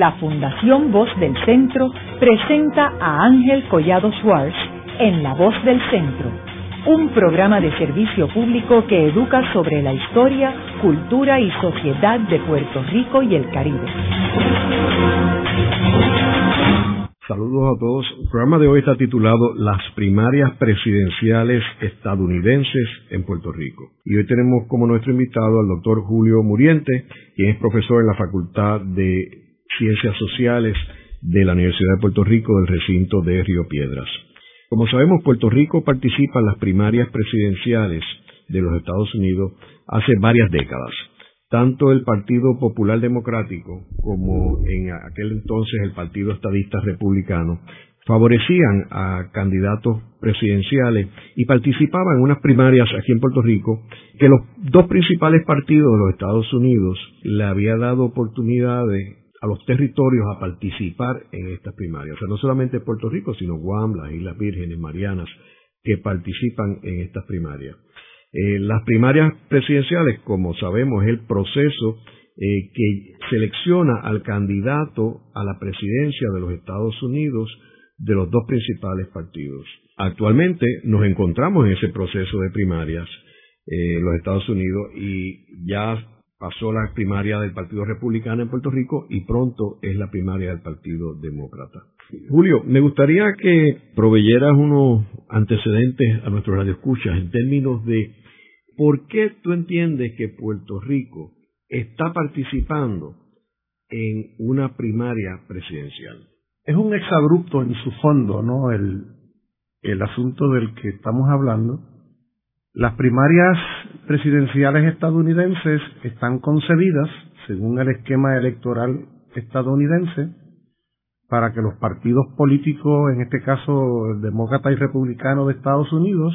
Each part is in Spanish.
la Fundación Voz del Centro presenta a Ángel Collado Schwartz en La Voz del Centro, un programa de servicio público que educa sobre la historia, cultura y sociedad de Puerto Rico y el Caribe. Saludos a todos. El programa de hoy está titulado Las primarias presidenciales estadounidenses en Puerto Rico. Y hoy tenemos como nuestro invitado al doctor Julio Muriente, quien es profesor en la Facultad de Ciencias Sociales de la Universidad de Puerto Rico del recinto de Río Piedras. Como sabemos, Puerto Rico participa en las primarias presidenciales de los Estados Unidos hace varias décadas tanto el Partido Popular Democrático como en aquel entonces el Partido Estadista Republicano favorecían a candidatos presidenciales y participaban en unas primarias aquí en Puerto Rico que los dos principales partidos de los Estados Unidos le había dado oportunidades a los territorios a participar en estas primarias. O sea, no solamente Puerto Rico, sino Guam, las Islas Vírgenes, Marianas, que participan en estas primarias. Eh, las primarias presidenciales, como sabemos, es el proceso eh, que selecciona al candidato a la presidencia de los Estados Unidos de los dos principales partidos. Actualmente nos encontramos en ese proceso de primarias eh, en los Estados Unidos y ya pasó la primaria del Partido Republicano en Puerto Rico y pronto es la primaria del Partido Demócrata. Julio, me gustaría que proveyeras unos antecedentes a nuestros radioescuchas en términos de ¿por qué tú entiendes que Puerto Rico está participando en una primaria presidencial? Es un exabrupto en su fondo, ¿no? El, el asunto del que estamos hablando. Las primarias presidenciales estadounidenses están concebidas, según el esquema electoral estadounidense, para que los partidos políticos, en este caso el demócrata y republicano de Estados Unidos,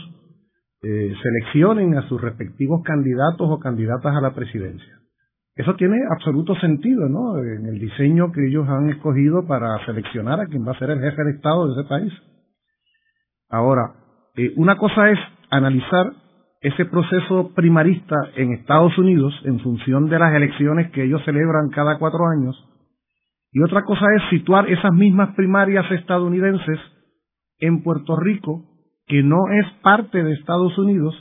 eh, seleccionen a sus respectivos candidatos o candidatas a la presidencia. Eso tiene absoluto sentido, ¿no? En el diseño que ellos han escogido para seleccionar a quien va a ser el jefe de Estado de ese país. Ahora, eh, una cosa es analizar ese proceso primarista en Estados Unidos en función de las elecciones que ellos celebran cada cuatro años, y otra cosa es situar esas mismas primarias estadounidenses en Puerto Rico que no es parte de Estados Unidos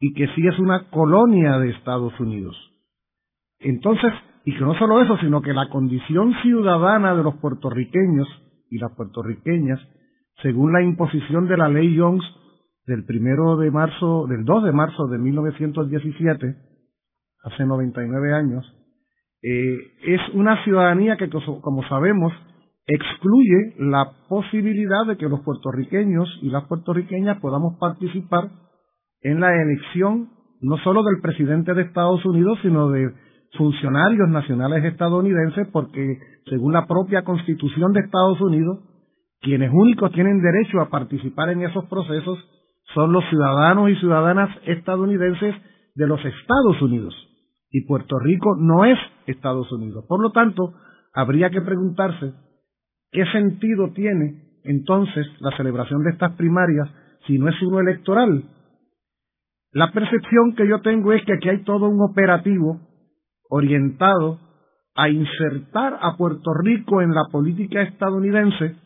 y que sí es una colonia de Estados Unidos. Entonces, y que no solo eso, sino que la condición ciudadana de los puertorriqueños y las puertorriqueñas, según la imposición de la ley Jones del primero de marzo, del 2 de marzo de 1917, hace 99 años, eh, es una ciudadanía que, como sabemos, excluye la posibilidad de que los puertorriqueños y las puertorriqueñas podamos participar en la elección no solo del presidente de Estados Unidos, sino de funcionarios nacionales estadounidenses, porque según la propia constitución de Estados Unidos, quienes únicos tienen derecho a participar en esos procesos son los ciudadanos y ciudadanas estadounidenses de los Estados Unidos. Y Puerto Rico no es Estados Unidos. Por lo tanto, habría que preguntarse ¿Qué sentido tiene entonces la celebración de estas primarias si no es uno electoral? La percepción que yo tengo es que aquí hay todo un operativo orientado a insertar a Puerto Rico en la política estadounidense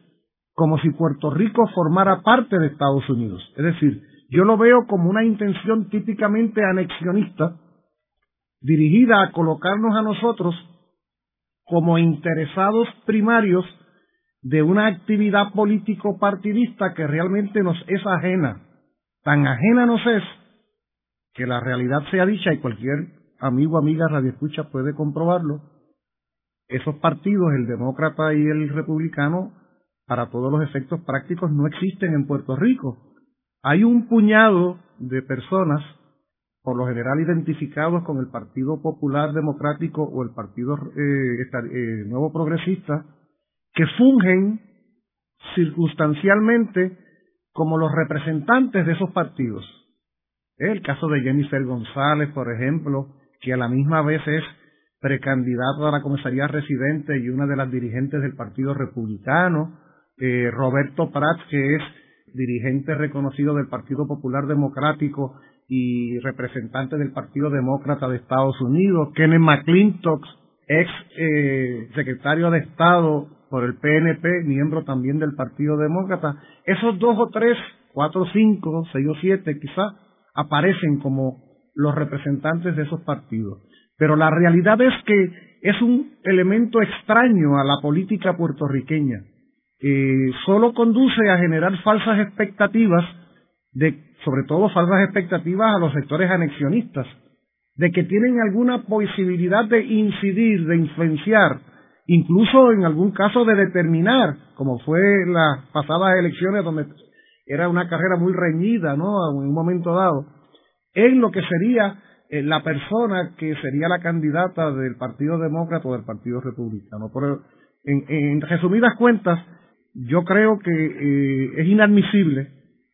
como si Puerto Rico formara parte de Estados Unidos. Es decir, yo lo veo como una intención típicamente anexionista dirigida a colocarnos a nosotros como interesados primarios de una actividad político partidista que realmente nos es ajena. Tan ajena nos es que la realidad sea dicha y cualquier amigo o amiga radioescucha puede comprobarlo. Esos partidos, el demócrata y el republicano, para todos los efectos prácticos no existen en Puerto Rico. Hay un puñado de personas, por lo general identificados con el Partido Popular Democrático o el Partido eh, eh, Nuevo Progresista, que fungen circunstancialmente como los representantes de esos partidos. El caso de Jennifer González, por ejemplo, que a la misma vez es precandidata a la comisaría residente y una de las dirigentes del Partido Republicano, eh, Roberto Prats, que es dirigente reconocido del Partido Popular Democrático y representante del Partido Demócrata de Estados Unidos, Kenneth McClintock, ex eh, secretario de Estado por el PNP, miembro también del Partido Demócrata. Esos dos o tres, cuatro cinco, seis o siete quizás, aparecen como los representantes de esos partidos. Pero la realidad es que es un elemento extraño a la política puertorriqueña, que solo conduce a generar falsas expectativas, de, sobre todo falsas expectativas a los sectores anexionistas, de que tienen alguna posibilidad de incidir, de influenciar, incluso en algún caso de determinar, como fue las pasadas elecciones donde era una carrera muy reñida, ¿no? En un momento dado, en lo que sería eh, la persona que sería la candidata del Partido Demócrata o del Partido Republicano. Pero en, resumidas cuentas, yo creo que eh, es inadmisible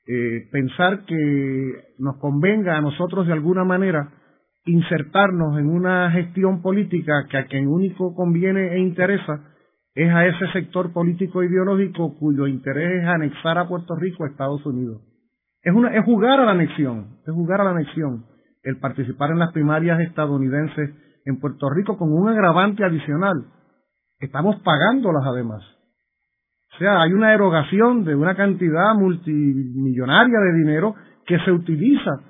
eh, pensar que nos convenga a nosotros de alguna manera insertarnos en una gestión política que a quien único conviene e interesa es a ese sector político ideológico cuyo interés es anexar a Puerto Rico a Estados Unidos. Es, una, es jugar a la anexión, es jugar a la anexión el participar en las primarias estadounidenses en Puerto Rico con un agravante adicional. Estamos pagándolas además. O sea, hay una erogación de una cantidad multimillonaria de dinero que se utiliza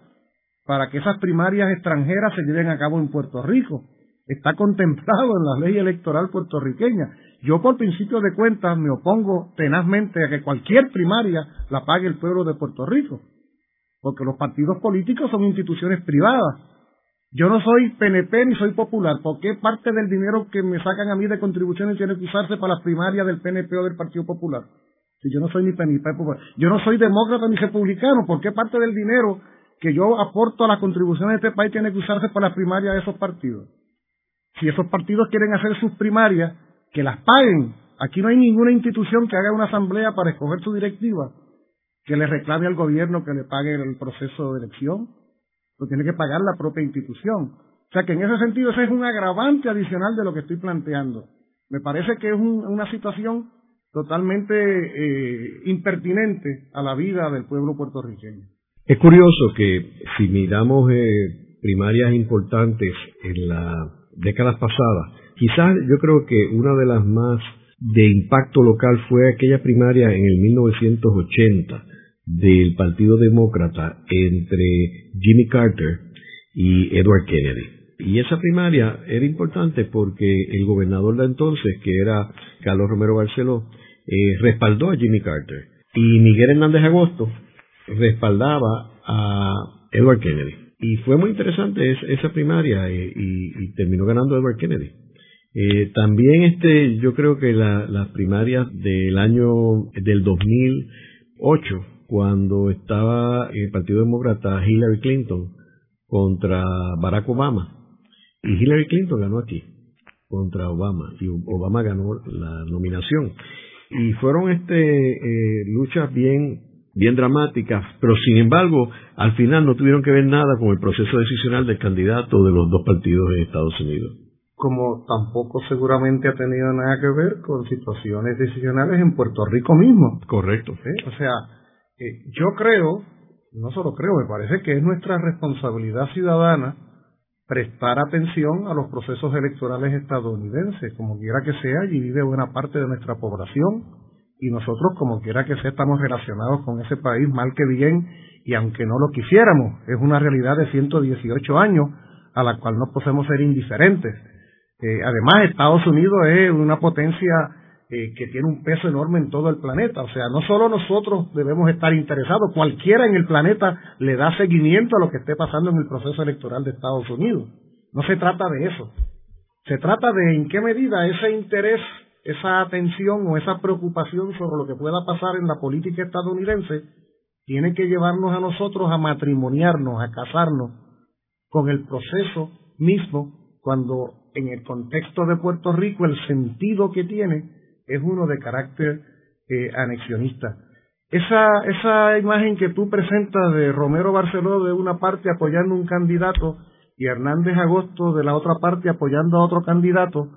para que esas primarias extranjeras se lleven a cabo en Puerto Rico. Está contemplado en la ley electoral puertorriqueña. Yo por principio de cuentas me opongo tenazmente a que cualquier primaria la pague el pueblo de Puerto Rico, porque los partidos políticos son instituciones privadas. Yo no soy PNP ni soy popular. ¿Por qué parte del dinero que me sacan a mí de contribuciones tiene que usarse para las primarias del PNP o del Partido Popular? Si yo no soy ni PNP popular. Yo no soy demócrata ni republicano. ¿Por qué parte del dinero que yo aporto a las contribuciones de este país tiene que usarse para las primarias de esos partidos? Si esos partidos quieren hacer sus primarias, que las paguen. Aquí no hay ninguna institución que haga una asamblea para escoger su directiva, que le reclame al gobierno que le pague el proceso de elección. Lo tiene que pagar la propia institución. O sea que en ese sentido ese es un agravante adicional de lo que estoy planteando. Me parece que es una situación totalmente eh, impertinente a la vida del pueblo puertorriqueño. Es curioso que si miramos eh, primarias importantes en las décadas pasadas, Quizás yo creo que una de las más de impacto local fue aquella primaria en el 1980 del Partido Demócrata entre Jimmy Carter y Edward Kennedy. Y esa primaria era importante porque el gobernador de entonces, que era Carlos Romero Barceló, eh, respaldó a Jimmy Carter. Y Miguel Hernández Agosto respaldaba a Edward Kennedy. Y fue muy interesante esa primaria eh, y terminó ganando Edward Kennedy. Eh, también este, yo creo que las primarias del año del 2008, cuando estaba el Partido Demócrata Hillary Clinton contra Barack Obama, y Hillary Clinton ganó aquí contra Obama y Obama ganó la nominación y fueron este eh, luchas bien bien dramáticas, pero sin embargo, al final no tuvieron que ver nada con el proceso decisional del candidato de los dos partidos en Estados Unidos como tampoco seguramente ha tenido nada que ver con situaciones decisionales en Puerto Rico mismo. Correcto. O sea, eh, yo creo, no solo creo, me parece que es nuestra responsabilidad ciudadana prestar atención a los procesos electorales estadounidenses, como quiera que sea, allí vive buena parte de nuestra población y nosotros, como quiera que sea, estamos relacionados con ese país mal que bien y aunque no lo quisiéramos, es una realidad de 118 años a la cual no podemos ser indiferentes. Eh, además, Estados Unidos es una potencia eh, que tiene un peso enorme en todo el planeta. O sea, no solo nosotros debemos estar interesados, cualquiera en el planeta le da seguimiento a lo que esté pasando en el proceso electoral de Estados Unidos. No se trata de eso. Se trata de en qué medida ese interés, esa atención o esa preocupación sobre lo que pueda pasar en la política estadounidense tiene que llevarnos a nosotros a matrimoniarnos, a casarnos con el proceso mismo cuando en el contexto de Puerto Rico el sentido que tiene es uno de carácter eh, anexionista. Esa, esa imagen que tú presentas de Romero Barceló de una parte apoyando un candidato y Hernández Agosto de la otra parte apoyando a otro candidato,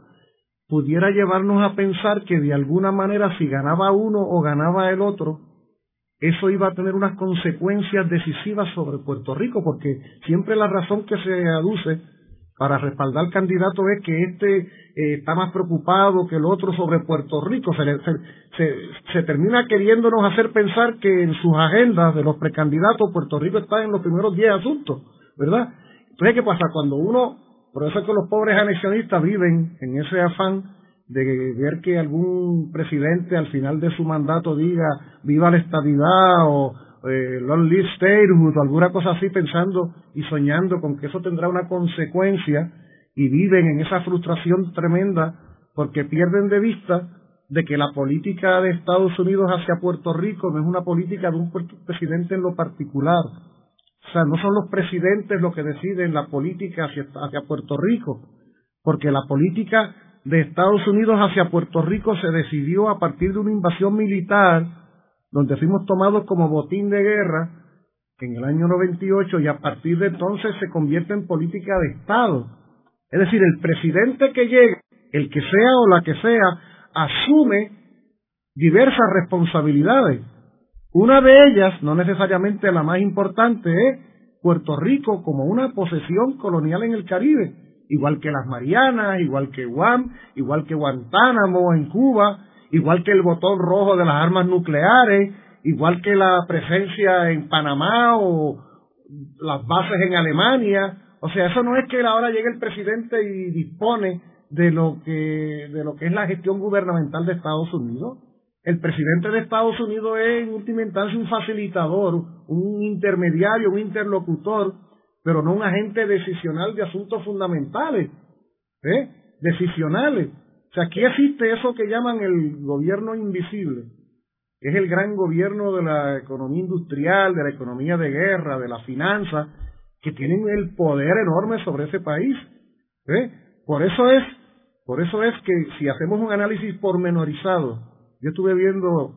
pudiera llevarnos a pensar que de alguna manera si ganaba uno o ganaba el otro, eso iba a tener unas consecuencias decisivas sobre Puerto Rico, porque siempre la razón que se aduce para respaldar al candidato es que este eh, está más preocupado que el otro sobre Puerto Rico. Se, se, termina queriéndonos hacer pensar que en sus agendas de los precandidatos Puerto Rico está en los primeros 10 asuntos, ¿verdad? Entonces, ¿qué pasa? Cuando uno, por eso es que los pobres anexionistas viven en ese afán de ver que algún presidente al final de su mandato diga viva la estabilidad o eh, long live statehood o alguna cosa así pensando y soñando con que eso tendrá una consecuencia y viven en esa frustración tremenda porque pierden de vista de que la política de Estados Unidos hacia Puerto Rico no es una política de un presidente en lo particular. O sea, no son los presidentes los que deciden la política hacia, hacia Puerto Rico, porque la política de Estados Unidos hacia Puerto Rico se decidió a partir de una invasión militar donde fuimos tomados como botín de guerra en el año 98 y a partir de entonces se convierte en política de Estado. Es decir, el presidente que llegue, el que sea o la que sea, asume diversas responsabilidades. Una de ellas, no necesariamente la más importante, es Puerto Rico como una posesión colonial en el Caribe, igual que las Marianas, igual que Guam, igual que Guantánamo en Cuba, igual que el botón rojo de las armas nucleares, igual que la presencia en Panamá o las bases en Alemania. O sea, eso no es que ahora llegue el presidente y dispone de lo que de lo que es la gestión gubernamental de Estados Unidos. El presidente de Estados Unidos es en última instancia un facilitador, un intermediario, un interlocutor, pero no un agente decisional de asuntos fundamentales, ¿eh? decisionales. O sea, aquí existe eso que llaman el gobierno invisible. Es el gran gobierno de la economía industrial, de la economía de guerra, de la finanza, que tienen el poder enorme sobre ese país. ¿eh? Por eso es, por eso es que si hacemos un análisis pormenorizado, yo estuve viendo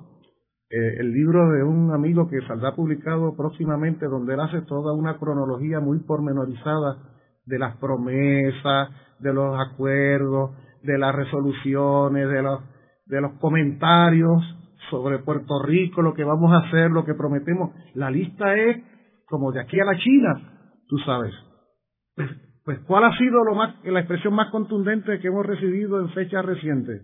eh, el libro de un amigo que saldrá publicado próximamente, donde él hace toda una cronología muy pormenorizada de las promesas, de los acuerdos, de las resoluciones, de los, de los comentarios sobre Puerto Rico, lo que vamos a hacer, lo que prometemos. La lista es como de aquí a la China, tú sabes. Pues, pues ¿cuál ha sido lo más, la expresión más contundente que hemos recibido en fechas recientes?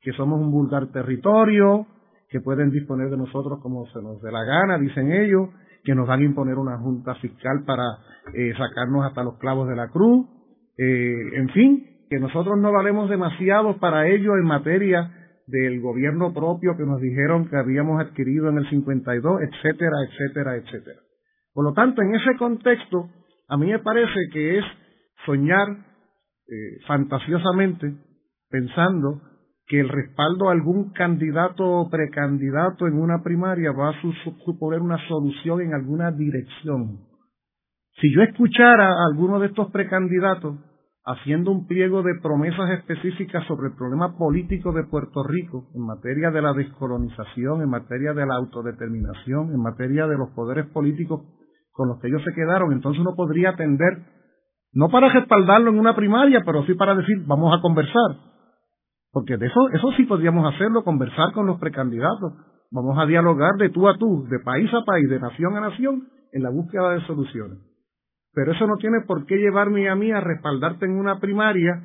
Que somos un vulgar territorio, que pueden disponer de nosotros como se nos dé la gana, dicen ellos, que nos van a imponer una junta fiscal para eh, sacarnos hasta los clavos de la cruz, eh, en fin, que nosotros no valemos demasiado para ello en materia del gobierno propio que nos dijeron que habíamos adquirido en el 52, etcétera, etcétera, etcétera. Por lo tanto, en ese contexto, a mí me parece que es soñar eh, fantasiosamente pensando que el respaldo a algún candidato o precandidato en una primaria va a suponer una solución en alguna dirección. Si yo escuchara a alguno de estos precandidatos haciendo un pliego de promesas específicas sobre el problema político de Puerto Rico en materia de la descolonización, en materia de la autodeterminación, en materia de los poderes políticos con los que ellos se quedaron, entonces uno podría atender, no para respaldarlo en una primaria, pero sí para decir, vamos a conversar. Porque de eso, eso sí podríamos hacerlo, conversar con los precandidatos. Vamos a dialogar de tú a tú, de país a país, de nación a nación, en la búsqueda de soluciones. Pero eso no tiene por qué llevarme a mí a respaldarte en una primaria,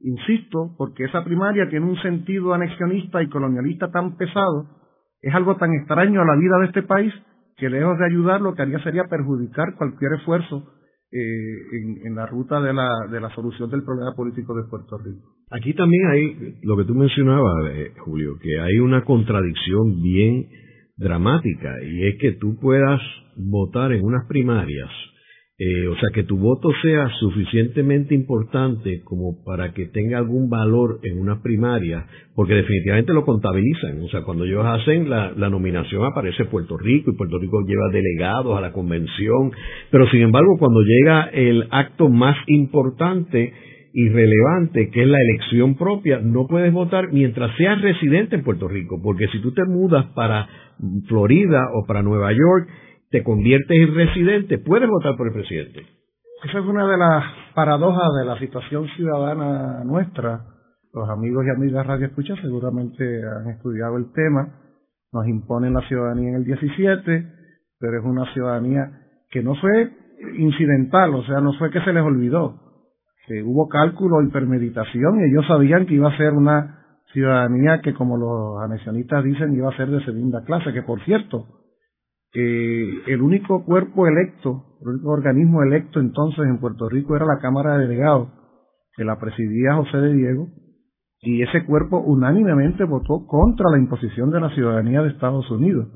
insisto, porque esa primaria tiene un sentido anexionista y colonialista tan pesado, es algo tan extraño a la vida de este país que lejos de ayudar lo que haría sería perjudicar cualquier esfuerzo eh, en, la ruta de la, de la solución del problema político de Puerto Rico. Aquí también hay lo que tú mencionabas, eh, Julio, que hay una contradicción bien dramática y es que tú puedas votar en unas primarias eh, o sea, que tu voto sea suficientemente importante como para que tenga algún valor en una primaria, porque definitivamente lo contabilizan. O sea, cuando ellos hacen la, la nominación aparece Puerto Rico y Puerto Rico lleva delegados a la convención, pero sin embargo cuando llega el acto más importante y relevante, que es la elección propia, no puedes votar mientras seas residente en Puerto Rico, porque si tú te mudas para Florida o para Nueva York, te conviertes en residente, puedes votar por el presidente. Esa es una de las paradojas de la situación ciudadana nuestra. Los amigos y amigas Radio Escucha seguramente han estudiado el tema. Nos imponen la ciudadanía en el 17, pero es una ciudadanía que no fue incidental, o sea, no fue que se les olvidó. que hubo cálculo y permeditación y ellos sabían que iba a ser una ciudadanía que, como los anexionistas dicen, iba a ser de segunda clase, que por cierto, el único cuerpo electo, el único organismo electo entonces en Puerto Rico era la Cámara de Delegados, que la presidía José de Diego, y ese cuerpo unánimemente votó contra la imposición de la ciudadanía de Estados Unidos.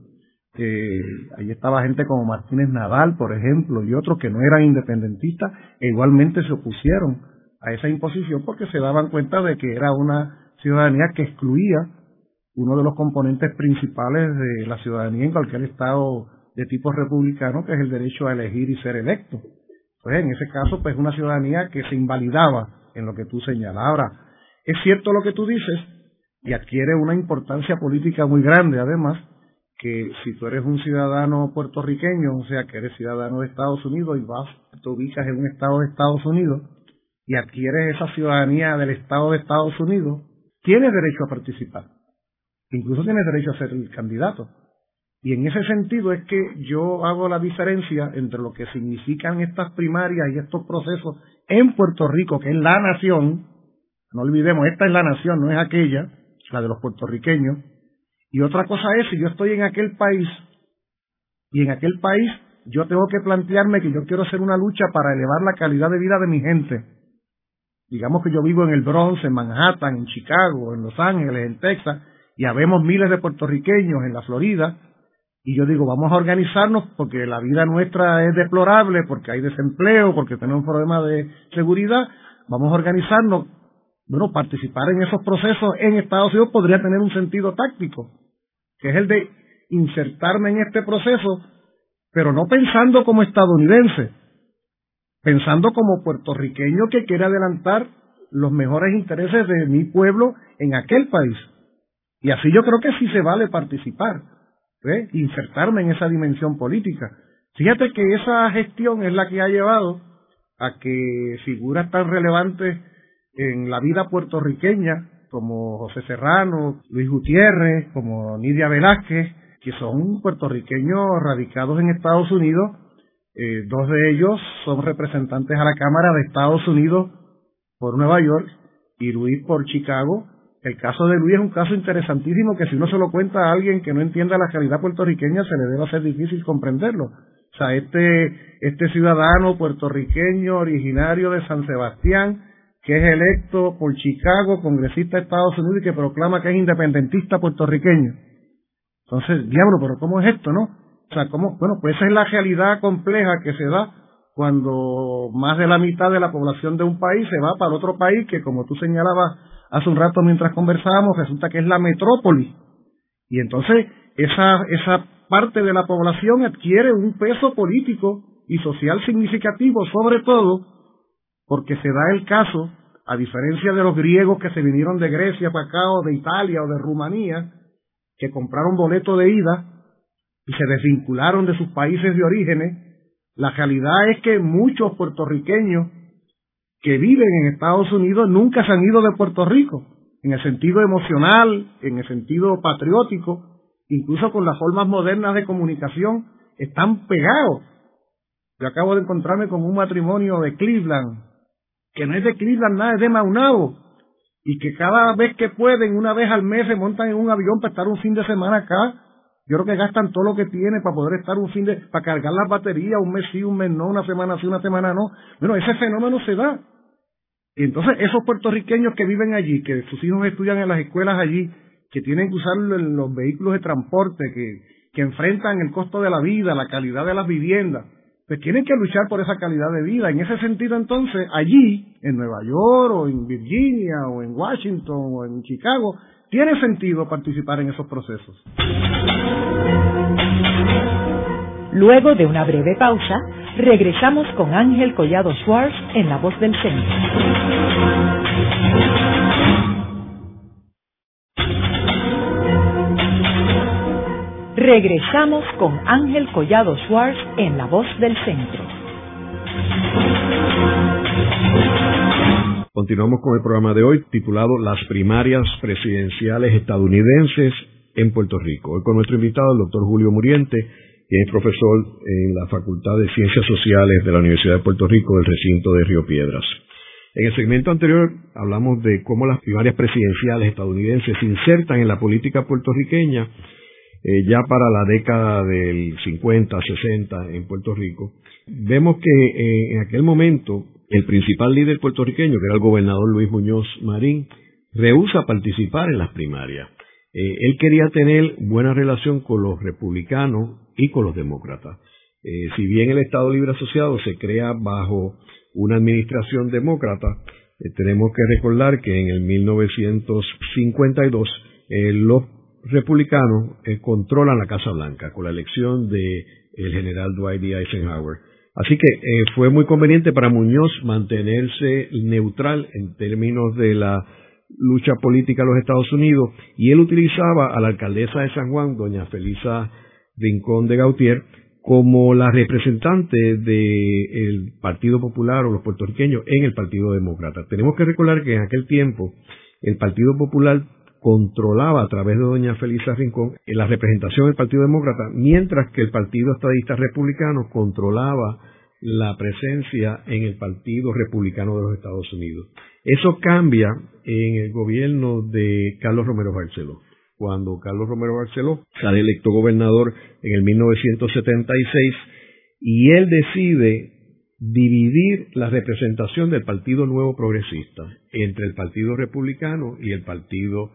Eh, ahí estaba gente como Martínez Nadal, por ejemplo, y otros que no eran independentistas, e igualmente se opusieron a esa imposición porque se daban cuenta de que era una ciudadanía que excluía uno de los componentes principales de la ciudadanía en cualquier estado de tipo republicano, que es el derecho a elegir y ser electo. Pues en ese caso, pues una ciudadanía que se invalidaba en lo que tú señalas. Es cierto lo que tú dices y adquiere una importancia política muy grande, además, que si tú eres un ciudadano puertorriqueño, o sea, que eres ciudadano de Estados Unidos y vas, te ubicas en un estado de Estados Unidos y adquieres esa ciudadanía del estado de Estados Unidos, tienes derecho a participar. Incluso tienes derecho a ser el candidato. Y en ese sentido es que yo hago la diferencia entre lo que significan estas primarias y estos procesos en Puerto Rico, que es la nación, no olvidemos, esta es la nación, no es aquella, la de los puertorriqueños, y otra cosa es, si yo estoy en aquel país, y en aquel país yo tengo que plantearme que yo quiero hacer una lucha para elevar la calidad de vida de mi gente. Digamos que yo vivo en el Bronx, en Manhattan, en Chicago, en Los Ángeles, en Texas, y habemos miles de puertorriqueños en la Florida, y yo digo, vamos a organizarnos porque la vida nuestra es deplorable, porque hay desempleo, porque tenemos problemas de seguridad, vamos a organizarnos. Bueno, participar en esos procesos en Estados Unidos podría tener un sentido táctico, que es el de insertarme en este proceso, pero no pensando como estadounidense, pensando como puertorriqueño que quiere adelantar los mejores intereses de mi pueblo en aquel país. Y así yo creo que sí se vale participar, insertarme en esa dimensión política. Fíjate que esa gestión es la que ha llevado a que figuras tan relevantes en la vida puertorriqueña como José Serrano, Luis Gutiérrez, como Nidia Velázquez, que son puertorriqueños radicados en Estados Unidos, eh, dos de ellos son representantes a la Cámara de Estados Unidos por Nueva York y Luis por Chicago, el caso de Luis es un caso interesantísimo que si uno se lo cuenta a alguien que no entienda la calidad puertorriqueña se le debe hacer difícil comprenderlo. O sea, este, este ciudadano puertorriqueño originario de San Sebastián, que es electo por Chicago, congresista de Estados Unidos y que proclama que es independentista puertorriqueño. Entonces, diablo, pero ¿cómo es esto, no? O sea, ¿cómo? Bueno, pues esa es la realidad compleja que se da cuando más de la mitad de la población de un país se va para otro país que, como tú señalabas, hace un rato mientras conversábamos, resulta que es la metrópoli. Y entonces esa, esa parte de la población adquiere un peso político y social significativo, sobre todo porque se da el caso, a diferencia de los griegos que se vinieron de Grecia para acá, o de Italia, o de Rumanía, que compraron boleto de ida y se desvincularon de sus países de origen, la realidad es que muchos puertorriqueños que viven en Estados Unidos nunca se han ido de Puerto Rico, en el sentido emocional, en el sentido patriótico, incluso con las formas modernas de comunicación, están pegados. Yo acabo de encontrarme con un matrimonio de Cleveland, que no es de Cleveland nada, es de Maunabo, y que cada vez que pueden, una vez al mes, se montan en un avión para estar un fin de semana acá. Yo creo que gastan todo lo que tienen para poder estar un fin de, para cargar las baterías, un mes sí, un mes no, una semana sí, una semana no. Bueno, ese fenómeno se da. Y entonces esos puertorriqueños que viven allí, que sus hijos estudian en las escuelas allí, que tienen que usar los vehículos de transporte, que, que enfrentan el costo de la vida, la calidad de las viviendas, pues tienen que luchar por esa calidad de vida. En ese sentido, entonces, allí, en Nueva York, o en Virginia, o en Washington, o en Chicago, tiene sentido participar en esos procesos. Luego de una breve pausa, regresamos con Ángel Collado Schwartz en La Voz del Centro. Regresamos con Ángel Collado Schwartz en La Voz del Centro. Continuamos con el programa de hoy titulado Las primarias presidenciales estadounidenses en Puerto Rico. Hoy con nuestro invitado, el doctor Julio Muriente, quien es profesor en la Facultad de Ciencias Sociales de la Universidad de Puerto Rico del recinto de Río Piedras. En el segmento anterior hablamos de cómo las primarias presidenciales estadounidenses se insertan en la política puertorriqueña eh, ya para la década del 50, 60 en Puerto Rico. Vemos que eh, en aquel momento el principal líder puertorriqueño, que era el gobernador Luis Muñoz Marín, rehúsa participar en las primarias. Eh, él quería tener buena relación con los republicanos y con los demócratas. si bien el Estado Libre Asociado se crea bajo una administración demócrata, eh, tenemos que recordar que en el 1952 eh, los republicanos eh, controlan la Casa Blanca con la elección del el general Dwight D. Eisenhower. Así que fue muy conveniente para Muñoz mantenerse neutral en términos de la lucha política de los Estados Unidos y él utilizaba a la alcaldesa de San Juan, doña Felisa Rincón de Gautier, como la representante del Partido Popular o los puertorriqueños en el Partido Demócrata. Tenemos que recordar que en aquel tiempo el Partido Popular controlaba a través de doña Felisa Rincón la representación del Partido Demócrata, mientras que el Partido Estadista Republicano controlaba la presencia en el Partido Republicano de los Estados Unidos. Eso cambia en el gobierno de Carlos Romero Barceló cuando Carlos Romero Barceló sale electo gobernador en el 1976 y él decide dividir la representación del Partido Nuevo Progresista entre el Partido Republicano y el Partido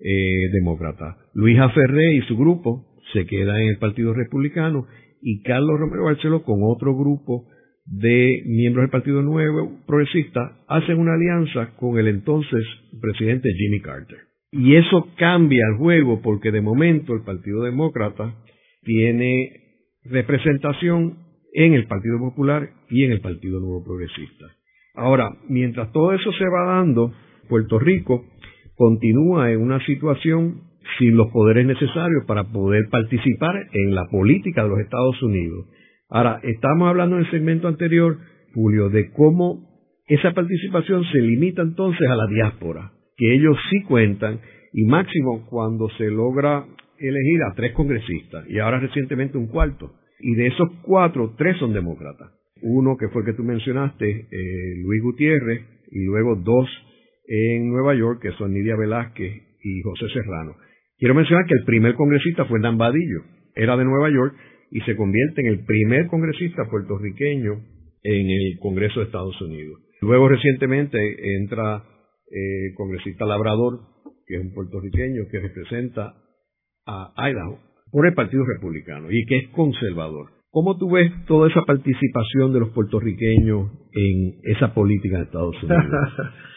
eh, Demócrata. Luis Aferré y su grupo se quedan en el Partido Republicano y Carlos Romero Barceló con otro grupo de miembros del Partido Nuevo Progresista hacen una alianza con el entonces presidente Jimmy Carter. Y eso cambia el juego porque de momento el Partido Demócrata tiene representación en el Partido Popular y en el Partido Nuevo Progresista. Ahora, mientras todo eso se va dando, Puerto Rico continúa en una situación sin los poderes necesarios para poder participar en la política de los Estados Unidos. Ahora, estamos hablando en el segmento anterior, Julio, de cómo esa participación se limita entonces a la diáspora que ellos sí cuentan, y máximo cuando se logra elegir a tres congresistas, y ahora recientemente un cuarto. Y de esos cuatro, tres son demócratas. Uno que fue el que tú mencionaste, eh, Luis Gutiérrez, y luego dos en Nueva York, que son Nidia Velázquez y José Serrano. Quiero mencionar que el primer congresista fue Dan Badillo, era de Nueva York y se convierte en el primer congresista puertorriqueño en el Congreso de Estados Unidos. Luego recientemente entra eh, congresista Labrador, que es un puertorriqueño que representa a Idaho por el Partido Republicano y que es conservador. ¿Cómo tú ves toda esa participación de los puertorriqueños en esa política de Estados Unidos?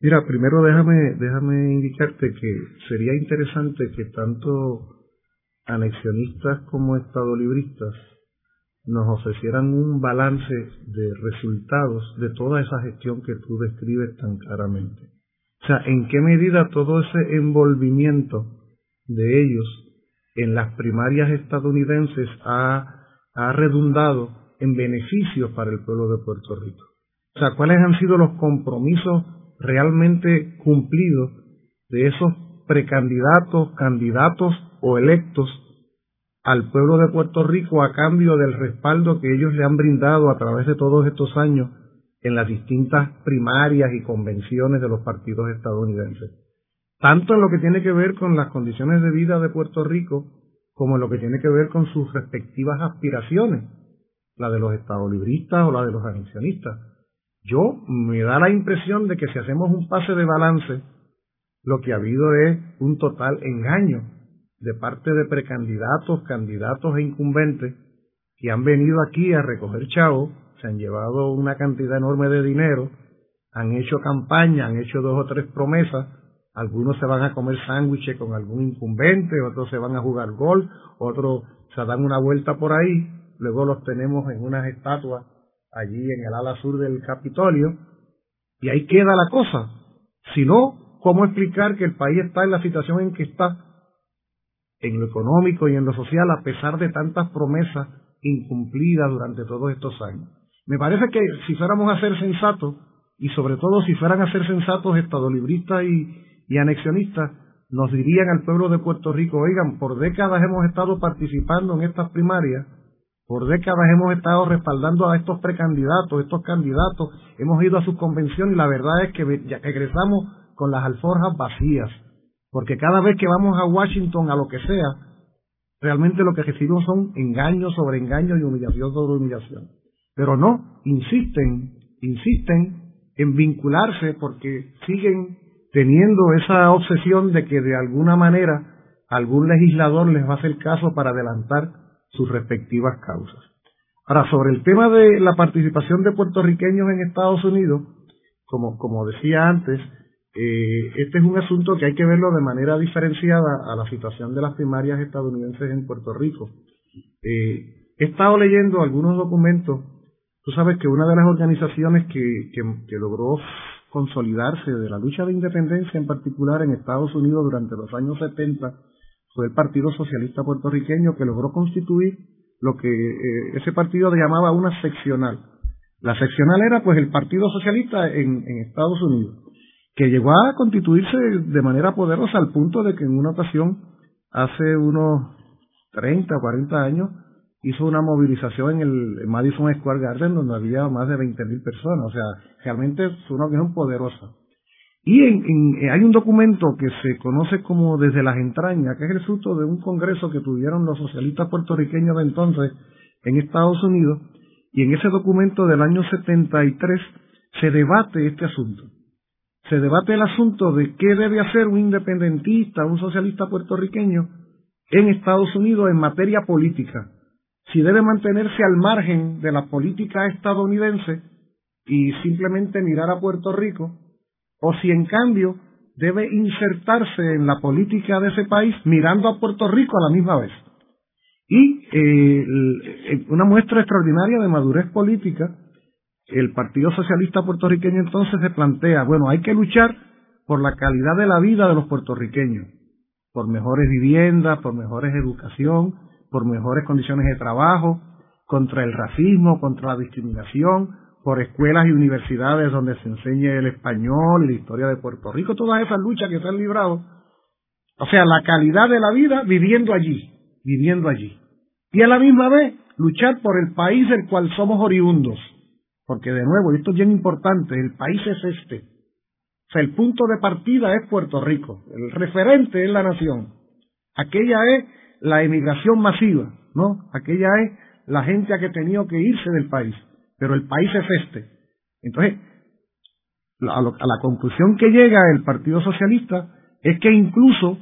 Mira, primero déjame, déjame indicarte que sería interesante que tanto anexionistas como estadolibristas nos ofrecieran un balance de resultados de toda esa gestión que tú describes tan claramente. O sea, en qué medida todo ese envolvimiento de ellos en las primarias estadounidenses ha, ha redundado en beneficios para el pueblo de Puerto Rico. O sea, cuáles han sido los compromisos realmente cumplidos de esos precandidatos, candidatos o electos al pueblo de Puerto Rico a cambio del respaldo que ellos le han brindado a través de todos estos años en las distintas primarias y convenciones de los partidos estadounidenses. Tanto en lo que tiene que ver con las condiciones de vida de Puerto Rico como en lo que tiene que ver con sus respectivas aspiraciones, la de los estadolibristas o la de los anexionistas. Yo me da la impresión de que si hacemos un pase de balance, lo que ha habido es un total engaño de parte de precandidatos, candidatos e incumbentes que han venido aquí a recoger chavos, se han llevado una cantidad enorme de dinero, han hecho campaña, han hecho dos o tres promesas, algunos se van a comer sándwiches con algún incumbente, otros se van a jugar gol, otros se dan una vuelta por ahí, luego los tenemos en unas estatuas allí en el ala sur del Capitolio, y ahí queda la cosa. Si no, ¿cómo explicar que el país está en la situación en que está en lo económico y en lo social a pesar de tantas promesas incumplidas durante todos estos años. Me parece que si fuéramos a ser sensatos, y sobre todo si fueran a ser sensatos estadolibristas y, y anexionistas, nos dirían al pueblo de Puerto Rico, oigan, por décadas hemos estado participando en estas primarias Por décadas hemos estado respaldando a estos precandidatos, estos candidatos, hemos ido a sus convenciones y la verdad es que regresamos con las alforjas vacías, porque cada vez que vamos a Washington, a lo que sea, realmente lo que recibimos son engaños sobre engaños y humillación sobre humillación. Pero no, insisten, insisten en vincularse porque siguen teniendo esa obsesión de que de alguna manera algún legislador les va a hacer caso para adelantar sus respectivas causas. Ahora, sobre el tema de la participación de puertorriqueños en Estados Unidos, como, como decía antes, eh, este es un asunto que hay que verlo de manera diferenciada a la situación de las primarias estadounidenses en Puerto Rico. Eh, he estado leyendo algunos documentos. Tú sabes que una de las organizaciones que, que logró consolidarse de la lucha de independencia en particular en Estados Unidos durante los años 70 fue el Partido Socialista Puertorriqueño que logró constituir lo que eh, ese partido llamaba una seccional. La seccional era pues el Partido Socialista en, Estados Unidos, que llegó a constituirse de manera poderosa al punto de que en una ocasión, hace unos 30 o 40 años, hizo una movilización en el Madison Square Garden donde había más de 20.000 personas. O sea, realmente fue una opinión poderosa. Y en, eh, hay un documento que se conoce como Desde las entrañas, que es el fruto de un congreso que tuvieron los socialistas puertorriqueños de entonces en Estados Unidos, y en ese documento del año 73 se debate este asunto. Se debate el asunto de qué debe hacer un independentista, un socialista puertorriqueño en Estados Unidos en materia política. Si debe mantenerse al margen de la política estadounidense y simplemente mirar a Puerto Rico, o si en cambio debe insertarse en la política de ese país mirando a Puerto Rico a la misma vez. Y eh, una muestra extraordinaria de madurez política, el Partido Socialista puertorriqueño entonces se plantea, bueno, hay que luchar por la calidad de la vida de los puertorriqueños, por mejores viviendas, por mejores educación, por mejores condiciones de trabajo, contra el racismo, contra la discriminación, por escuelas y universidades donde se enseñe el español la historia de Puerto Rico, todas esas luchas que se han librado. O sea, la calidad de la vida viviendo allí, viviendo allí. Y a la misma vez luchar por el país del cual somos oriundos. Porque de nuevo, esto es bien importante, el país es este. O sea, el punto de partida es Puerto Rico, el referente es la nación. Aquella es la emigración masiva, ¿no? Aquella es la gente que ha tenido que irse del país pero el país es este. Entonces, a, la conclusión que llega el Partido Socialista es que incluso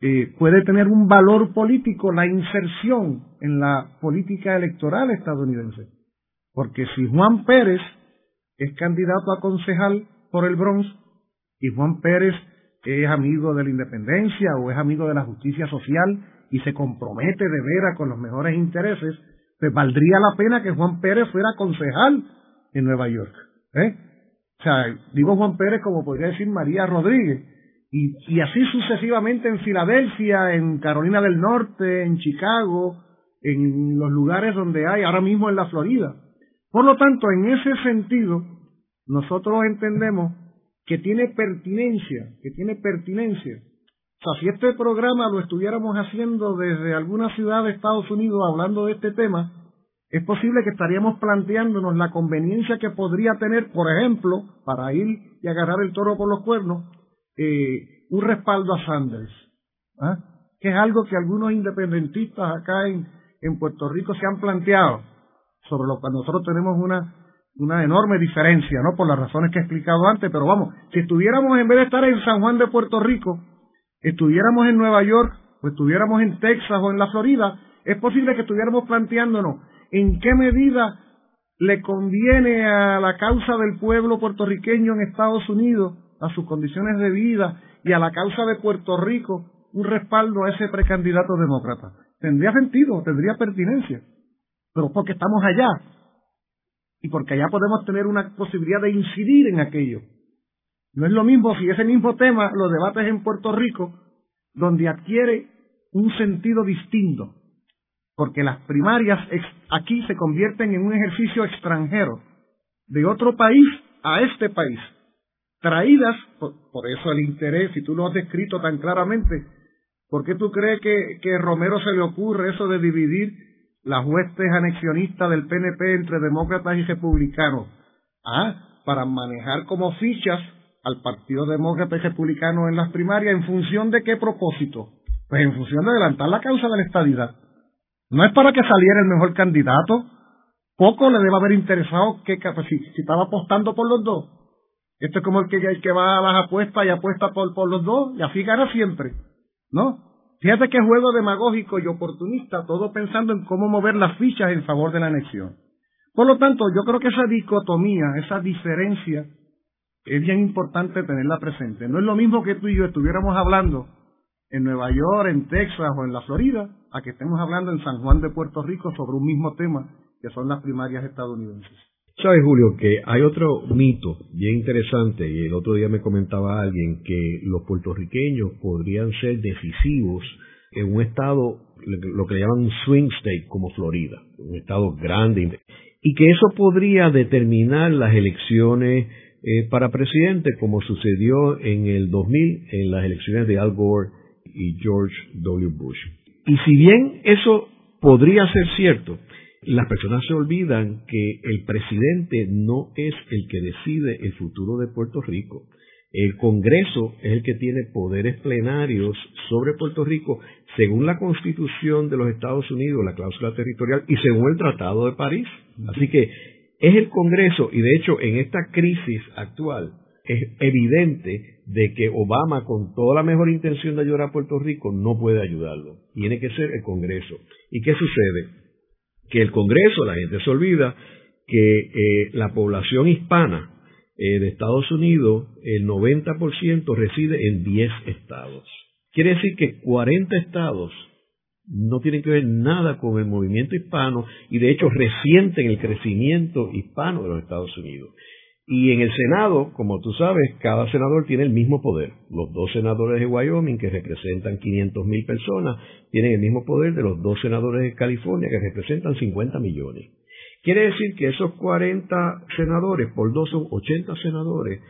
eh, puede tener un valor político la inserción en la política electoral estadounidense. Porque si Juan Pérez es candidato a concejal por el Bronx y Juan Pérez es amigo de la independencia o es amigo de la justicia social y se compromete de veras con los mejores intereses, pues valdría la pena que Juan Pérez fuera concejal en Nueva York. ¿eh? O sea, digo Juan Pérez como podría decir María Rodríguez. Y, y así sucesivamente en Filadelfia, en Carolina del Norte, en Chicago, en los lugares donde hay, ahora mismo en la Florida. Por lo tanto, en ese sentido, nosotros entendemos que tiene pertinencia, que tiene pertinencia o sea, si este programa lo estuviéramos haciendo desde alguna ciudad de Estados Unidos hablando de este tema, es posible que estaríamos planteándonos la conveniencia que podría tener, por ejemplo, para ir y agarrar el toro por los cuernos, eh, un respaldo a Sanders, ¿ah? que es algo que algunos independentistas acá en, en Puerto Rico se han planteado, sobre lo cual nosotros tenemos una, una enorme diferencia, ¿no? Por las razones que he explicado antes, pero vamos, si estuviéramos en vez de estar en San Juan de Puerto Rico, estuviéramos en Nueva York o estuviéramos en Texas o en la Florida, es posible que estuviéramos planteándonos en qué medida le conviene a la causa del pueblo puertorriqueño en Estados Unidos, a sus condiciones de vida y a la causa de Puerto Rico un respaldo a ese precandidato demócrata. Tendría sentido, tendría pertinencia, pero porque estamos allá y porque allá podemos tener una posibilidad de incidir en aquello. No es lo mismo si ese mismo tema lo debates en Puerto Rico, donde adquiere un sentido distinto, porque las primarias aquí se convierten en un ejercicio extranjero de otro país a este país, traídas, por, eso el interés, si tú lo has descrito tan claramente, ¿por qué tú crees que, que Romero se le ocurre eso de dividir las huestes anexionistas del PNP entre demócratas y republicanos. Ah, para manejar como fichas al Partido Demócrata y Republicano en las primarias, ¿en función de qué propósito? Pues en función de adelantar la causa de la estadidad. No es para que saliera el mejor candidato. Poco le debe haber interesado que si, si estaba apostando por los dos. Esto es como el que, el que va a las apuestas y apuesta por, por los dos y así gana siempre. ¿No? Fíjate qué juego demagógico y oportunista, todo pensando en cómo mover las fichas en favor de la anexión. Por lo tanto, yo creo que esa dicotomía, esa diferencia, es bien importante tenerla presente. No es lo mismo que tú y yo estuviéramos hablando en Nueva York, en Texas o en la Florida, a que estemos hablando en San Juan de Puerto Rico sobre un mismo tema, que son las primarias estadounidenses. Sabes, Julio, que hay otro mito bien interesante, y el otro día me comentaba alguien que los puertorriqueños podrían ser decisivos en un estado, lo que le llaman un swing state como Florida, un estado grande, y que eso podría determinar las elecciones eh, para presidente, como sucedió en el 2000 en las elecciones de Al Gore y George W. Bush. Y si bien eso podría ser cierto, las personas se olvidan que el presidente no es el que decide el futuro de Puerto Rico. El Congreso es el que tiene poderes plenarios sobre Puerto Rico según la Constitución de los Estados Unidos, la cláusula territorial y según el Tratado de París. Así que es el Congreso y de hecho en esta crisis actual es evidente de que Obama con toda la mejor intención de ayudar a Puerto Rico no puede ayudarlo. Tiene que ser el Congreso. ¿Y qué sucede? que el Congreso, la gente se olvida que eh, la población hispana eh, de Estados Unidos, el 90% reside en 10 estados. Quiere decir que 40 estados no tienen que ver nada con el movimiento hispano y de hecho resienten el crecimiento hispano de los Estados Unidos. Y en el Senado, como tú sabes, cada senador tiene el mismo poder. Los dos senadores de Wyoming, que representan 500 mil personas, tienen el mismo poder de los dos senadores de California, que representan 50 millones. Quiere decir que esos 40 senadores, por dos son 80 senadores,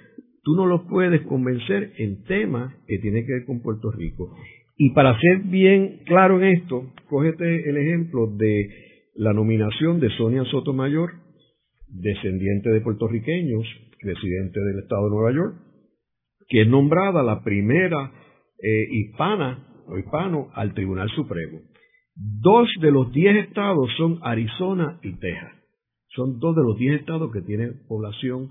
tú no los puedes convencer en temas que tienen que ver con Puerto Rico. Y para ser bien claro en esto, cógete el ejemplo de la nominación de Sonia Sotomayor descendiente de puertorriqueños, residente del estado de Nueva York, que es nombrada la primera eh, hispana o hispano al Tribunal Supremo. Dos de los diez estados son Arizona y Texas. Son dos de los diez estados que tienen población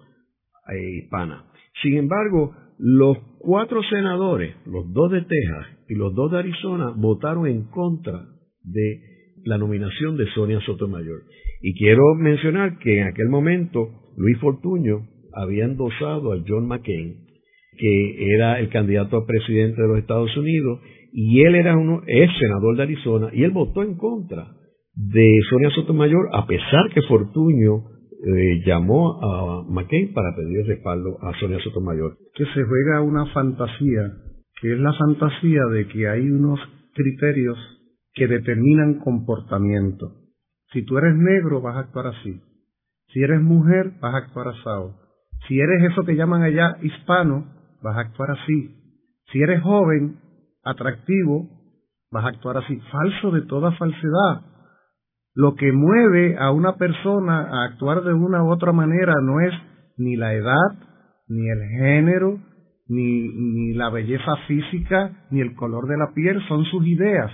eh, hispana. Sin embargo, los cuatro senadores, los dos de Texas y los dos de Arizona, votaron en contra de la nominación de Sonia Sotomayor. Y quiero mencionar que en aquel momento Luis Fortuño había endosado a John McCain, que era el candidato a presidente de los Estados Unidos, y él era uno, es senador de Arizona, y él votó en contra de Sonia Sotomayor, a pesar que Fortuño eh, llamó a McCain para pedir respaldo a Sonia Sotomayor. Que se juega una fantasía, que es la fantasía de que hay unos criterios que determinan comportamiento. Si tú eres negro, vas a actuar así. Si eres mujer, vas a actuar así. Si eres eso que llaman allá hispano, vas a actuar así. Si eres joven, atractivo, vas a actuar así. Falso de toda falsedad. Lo que mueve a una persona a actuar de una u otra manera no es ni la edad, ni el género, ni, ni la belleza física, ni el color de la piel, son sus ideas,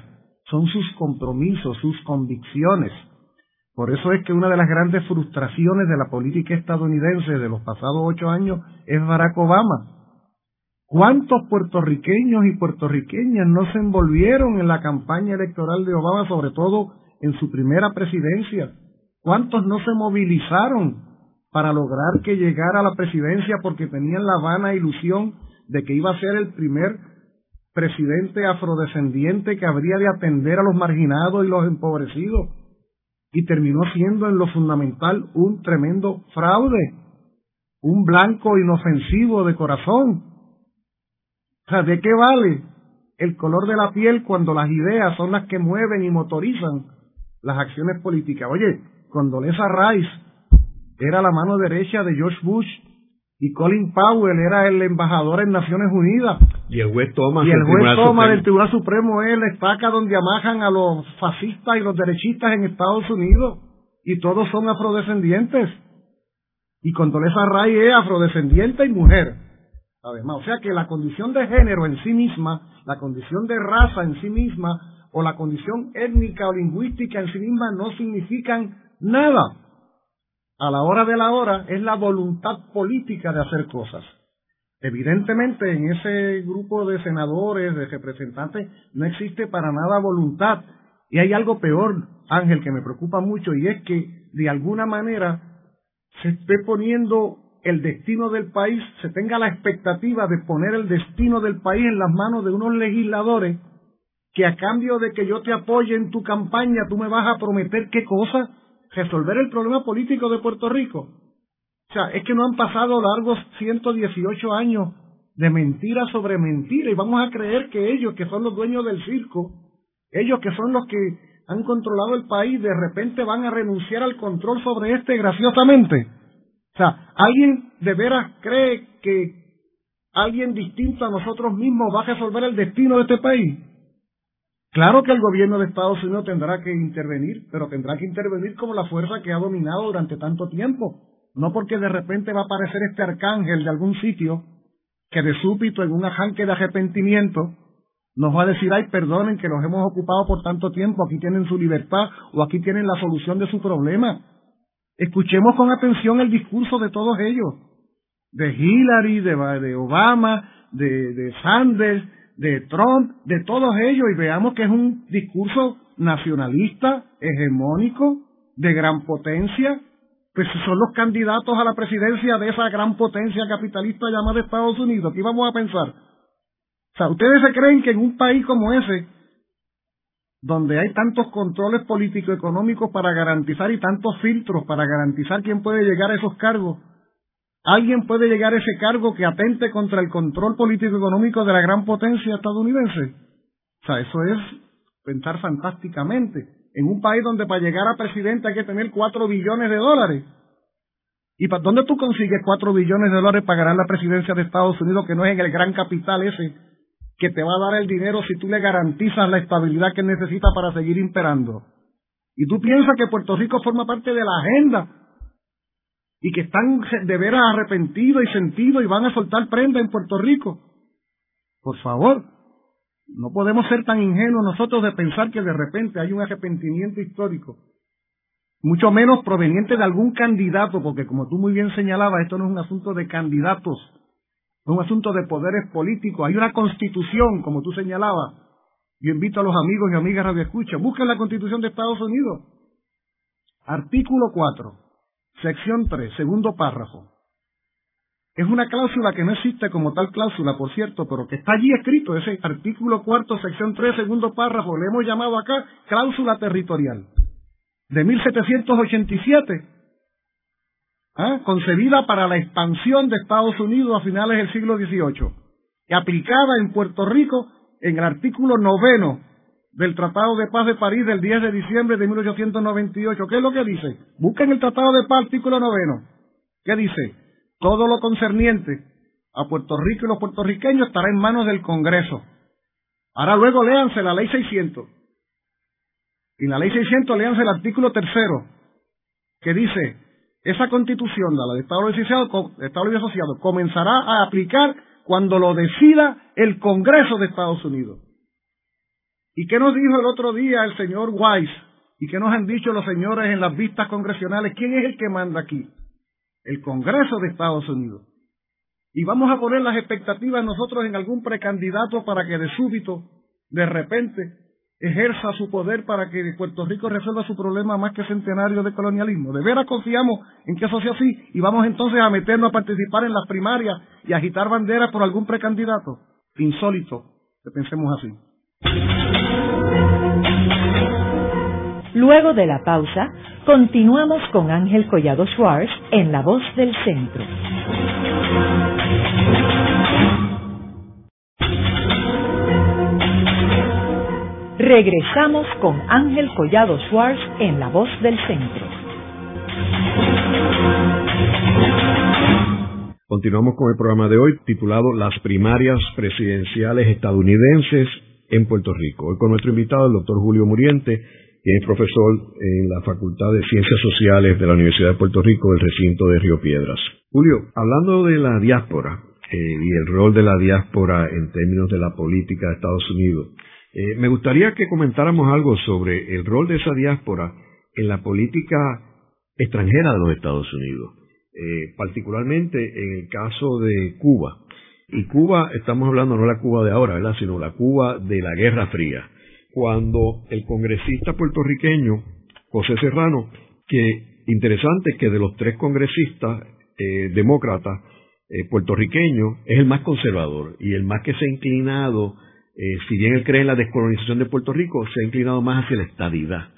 son sus compromisos, sus convicciones. Por eso es que una de las grandes frustraciones de la política estadounidense de los pasados ocho años es Barack Obama. ¿Cuántos puertorriqueños y puertorriqueñas no se envolvieron en la campaña electoral de Obama, sobre todo en su primera presidencia? ¿Cuántos no se movilizaron para lograr que llegara a la presidencia porque tenían la vana ilusión de que iba a ser el primer presidente afrodescendiente que habría de atender a los marginados y los empobrecidos? y terminó siendo en lo fundamental un tremendo fraude, un blanco inofensivo de corazón. O sea, ¿de qué vale el color de la piel cuando las ideas son las que mueven y motorizan las acciones políticas? Oye, cuando Lesa Rice era la mano derecha de George Bush y Colin Powell era el embajador en Naciones Unidas. Y el juez Thomas, y el juez Thomas del Tribunal Supremo es la estaca donde amajan a los fascistas y los derechistas en Estados Unidos. Y todos son afrodescendientes. Y Condoleezza Rice es afrodescendiente y mujer. Además, o sea que la condición de género en sí misma, la condición de raza en sí misma, o la condición étnica o lingüística en sí misma no significan nada. A la hora de la hora es la voluntad política de hacer cosas. Evidentemente en ese grupo de senadores, de representantes, no existe para nada voluntad. Y hay algo peor, Ángel, que me preocupa mucho, y es que de alguna manera se esté poniendo el destino del país, se tenga la expectativa de poner el destino del país en las manos de unos legisladores que a cambio de que yo te apoye en tu campaña, tú me vas a prometer qué cosa, resolver el problema político de Puerto Rico. O sea, es que no han pasado largos 118 años de mentira sobre mentira y vamos a creer que ellos, que son los dueños del circo, ellos que son los que han controlado el país, de repente van a renunciar al control sobre este graciosamente. O sea, ¿alguien de veras cree que alguien distinto a nosotros mismos va a resolver el destino de este país? Claro que el gobierno de Estados Unidos tendrá que intervenir, pero tendrá que intervenir como la fuerza que ha dominado durante tanto tiempo. No porque de repente va a aparecer este arcángel de algún sitio que de súbito en un arranque de arrepentimiento nos va a decir, ay, perdonen que nos hemos ocupado por tanto tiempo, aquí tienen su libertad o aquí tienen la solución de su problema. Escuchemos con atención el discurso de todos ellos, de Hillary, de, Obama, de, de Sanders, de Trump, de todos ellos, y veamos que es un discurso nacionalista, hegemónico, de gran potencia, pues son los candidatos a la presidencia de esa gran potencia capitalista llamada Estados Unidos. ¿Qué vamos a pensar? O sea, ¿ustedes se creen que en un país como ese, donde hay tantos controles político-económicos para garantizar y tantos filtros para garantizar quién puede llegar a esos cargos, alguien puede llegar a ese cargo que atente contra el control político-económico de la gran potencia estadounidense. O sea, eso es pensar fantásticamente. En un país donde para llegar a presidente hay que tener cuatro billones de dólares. ¿Y para dónde tú consigues cuatro billones de dólares para ganar la presidencia de Estados Unidos que no es en el gran capital ese que te va a dar el dinero si tú le garantizas la estabilidad que necesita para seguir imperando. Y tú piensas que Puerto Rico forma parte de la agenda y que están de veras arrepentidos y sentidos y van a soltar prenda en Puerto Rico. Por favor, no podemos ser tan ingenuos nosotros de pensar que de repente hay un arrepentimiento histórico, mucho menos proveniente de algún candidato, porque como tú muy bien señalabas, esto no es un asunto de candidatos, es un asunto de poderes políticos. Hay una constitución, como tú señalabas. Yo invito a los amigos y amigas Radio Escucha, busquen la constitución de Estados Unidos. Artículo 4, sección 3, segundo párrafo. Es una cláusula que no existe como tal cláusula, por cierto, pero que está allí escrito, ese artículo 4, sección 3, segundo párrafo, le hemos llamado acá cláusula territorial. De 1787 ¿Ah? concebida para la expansión de Estados Unidos a finales del siglo XVIII y aplicada en Puerto Rico en el artículo noveno del Tratado de Paz de París del 10 de diciembre de 1898. ¿Qué es lo que dice? Busquen el Tratado de Paz, artículo noveno. ¿Qué dice? Todo lo concerniente a Puerto Rico y los puertorriqueños estará en manos del Congreso. Ahora luego léanse la ley 600. Y la ley 600 léanse el artículo tercero, que dice, esa constitución, la de Estado Asociado, Estado Asociado, comenzará a aplicar cuando lo decida el Congreso de Estados Unidos. ¿Y qué nos dijo el otro día el señor Weiss? ¿Y qué nos han dicho los señores en las vistas congresionales? ¿Quién es el que manda aquí? El Congreso de Estados Unidos. Y vamos a poner las expectativas nosotros en algún precandidato para que de súbito, de repente, ejerza su poder para que Puerto Rico resuelva su problema más que centenario de colonialismo. De veras confiamos en que eso sea así y vamos entonces a meternos a participar en las primarias y agitar banderas por algún precandidato. Insólito que pensemos así. Luego de la pausa, continuamos con Ángel Collado Schwartz en La Voz del Centro. Regresamos con Ángel Collado Schwartz en La Voz del Centro. Continuamos con el programa de hoy titulado Las primarias presidenciales estadounidenses en Puerto Rico. Hoy con nuestro invitado, el doctor Julio Muriente, que es profesor en la Facultad de Ciencias Sociales de la Universidad de Puerto Rico del recinto de Río Piedras. Julio, hablando de la diáspora eh, y el rol de la diáspora en términos de la política de Estados Unidos, eh, me gustaría que comentáramos algo sobre el rol de esa diáspora en la política extranjera de los Estados Unidos, eh, particularmente en el caso de Cuba. Y Cuba, estamos hablando no la Cuba de ahora, ¿verdad? sino la Cuba de la Guerra Fría. Cuando el congresista puertorriqueño, José Serrano, que interesante que de los tres congresistas eh, demócratas eh, puertorriqueños es el más conservador y el más que se ha inclinado, eh, si bien él cree en la descolonización de Puerto Rico, se ha inclinado más hacia la estadidad.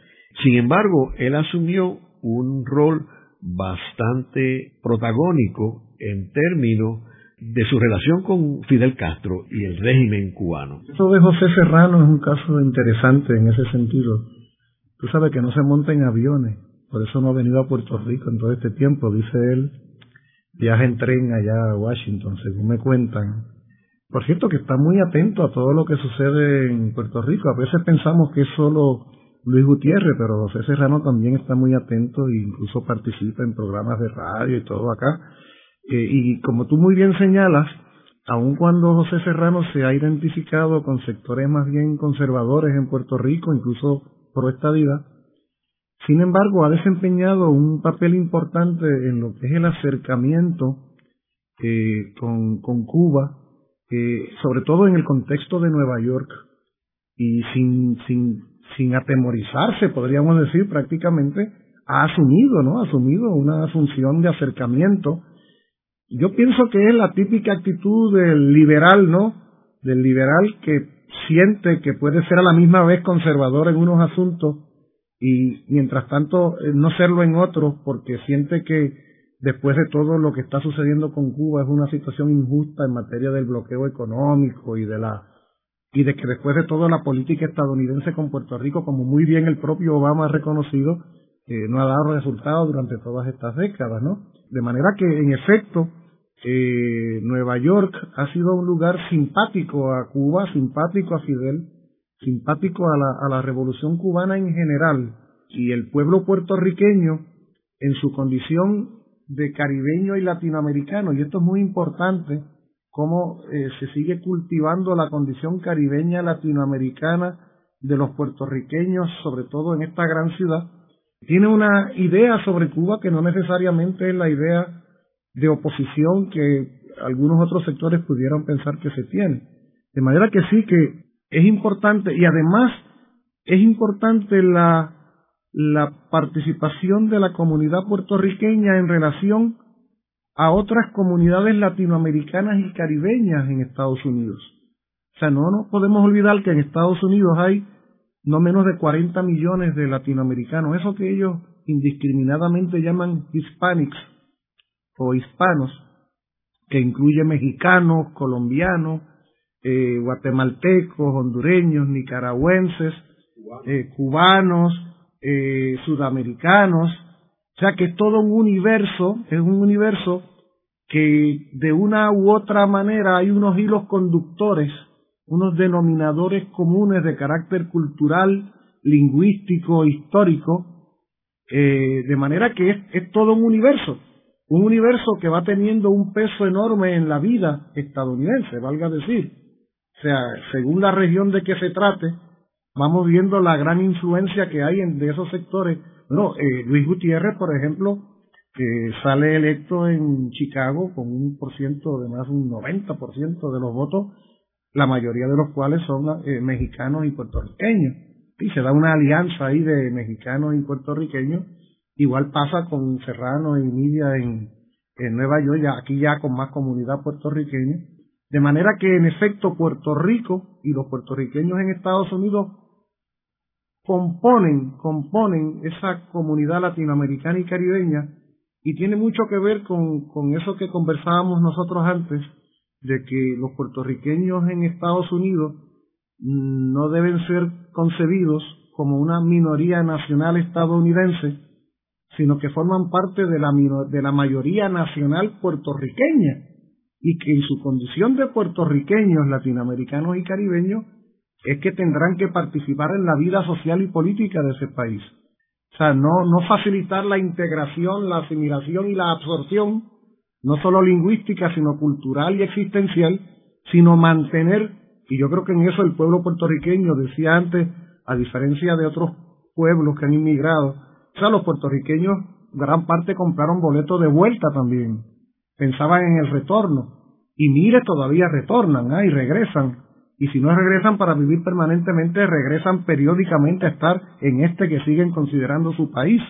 Sin embargo, él asumió un rol bastante protagónico en términos de su relación con Fidel Castro y el régimen cubano. Eso de José Serrano es un caso interesante en ese sentido. Tú sabes que no se monta en aviones, por eso no ha venido a Puerto Rico en todo este tiempo, dice él. Viaja en tren allá a Washington, según me cuentan. Por cierto, que está muy atento a todo lo que sucede en Puerto Rico. A veces pensamos que es solo Luis Gutiérrez, pero José Serrano también está muy atento e incluso participa en programas de radio y todo acá. Eh, y como tú muy bien señalas, aun cuando José Serrano se ha identificado con sectores más bien conservadores en Puerto Rico, incluso por esta vida, sin embargo ha desempeñado un papel importante en lo que es el acercamiento eh, con, con, Cuba, eh, sobre todo en el contexto de Nueva York, y sin, sin sin atemorizarse, podríamos decir prácticamente, ha asumido, ¿no? Ha asumido una función de acercamiento. Yo pienso que es la típica actitud del liberal, ¿no? Del liberal que siente que puede ser a la misma vez conservador en unos asuntos y mientras tanto eh, no serlo en otros porque siente que después de todo lo que está sucediendo con Cuba es una situación injusta en materia del bloqueo económico y de la y de que después de todo la política estadounidense con Puerto Rico, como muy bien el propio Obama ha reconocido, eh, no ha dado resultados durante todas estas décadas, ¿no? De manera que, en efecto, eh, Nueva York ha sido un lugar simpático a Cuba, simpático a Fidel, simpático a la, a la revolución cubana en general, y el pueblo puertorriqueño, en su condición de caribeño y latinoamericano, y esto es muy importante, cómo eh, se sigue cultivando la condición caribeña latinoamericana de los puertorriqueños, sobre todo en esta gran ciudad, tiene una idea sobre Cuba que no necesariamente es la idea de oposición que algunos otros sectores pudieran pensar que se tiene. De manera que sí que es importante y además es importante la, la participación de la comunidad puertorriqueña en relación a otras comunidades latinoamericanas y caribeñas en Estados Unidos. O sea, no nos podemos olvidar que en Estados Unidos hay no menos de 40 millones de latinoamericanos, eso que ellos indiscriminadamente llaman hispanics o hispanos, que incluye mexicanos, colombianos, eh, guatemaltecos, hondureños, nicaragüenses, eh, cubanos, eh, sudamericanos, o sea que es todo un universo, es un universo que de una u otra manera hay unos hilos conductores, unos denominadores comunes de carácter cultural, lingüístico, histórico, eh, de manera que es, es todo un universo, un universo que va teniendo un peso enorme en la vida estadounidense, valga decir. O sea, según la región de que se trate, vamos viendo la gran influencia que hay en, de esos sectores bueno, eh, Luis Gutiérrez, por ejemplo, que sale electo en Chicago con un por ciento, de más un 90% de los votos, la mayoría de los cuales son eh, mexicanos y puertorriqueños. Y se da una alianza ahí de mexicanos y puertorriqueños. Igual pasa con Serrano y Nidia en, en Nueva York, aquí ya con más comunidad puertorriqueña. De manera que en efecto Puerto Rico y los puertorriqueños en Estados Unidos componen, componen esa comunidad latinoamericana y caribeña y tiene mucho que ver con, con eso que conversábamos nosotros antes, de que los puertorriqueños en Estados Unidos no deben ser concebidos como una minoría nacional estadounidense, sino que forman parte de la, de la mayoría nacional puertorriqueña y que en su condición de puertorriqueños, latinoamericanos y caribeños, es que tendrán que participar en la vida social y política de ese país. O sea, no, no facilitar la integración, la asimilación y la absorción, no solo lingüística, sino cultural y existencial, sino mantener, y yo creo que en eso el pueblo puertorriqueño, decía antes, a diferencia de otros pueblos que han inmigrado, o sea, los puertorriqueños gran parte compraron boletos de vuelta también, pensaban en el retorno, y mire, todavía retornan ¿ah? y regresan, y si no regresan para vivir permanentemente, regresan periódicamente a estar en este que siguen considerando su país.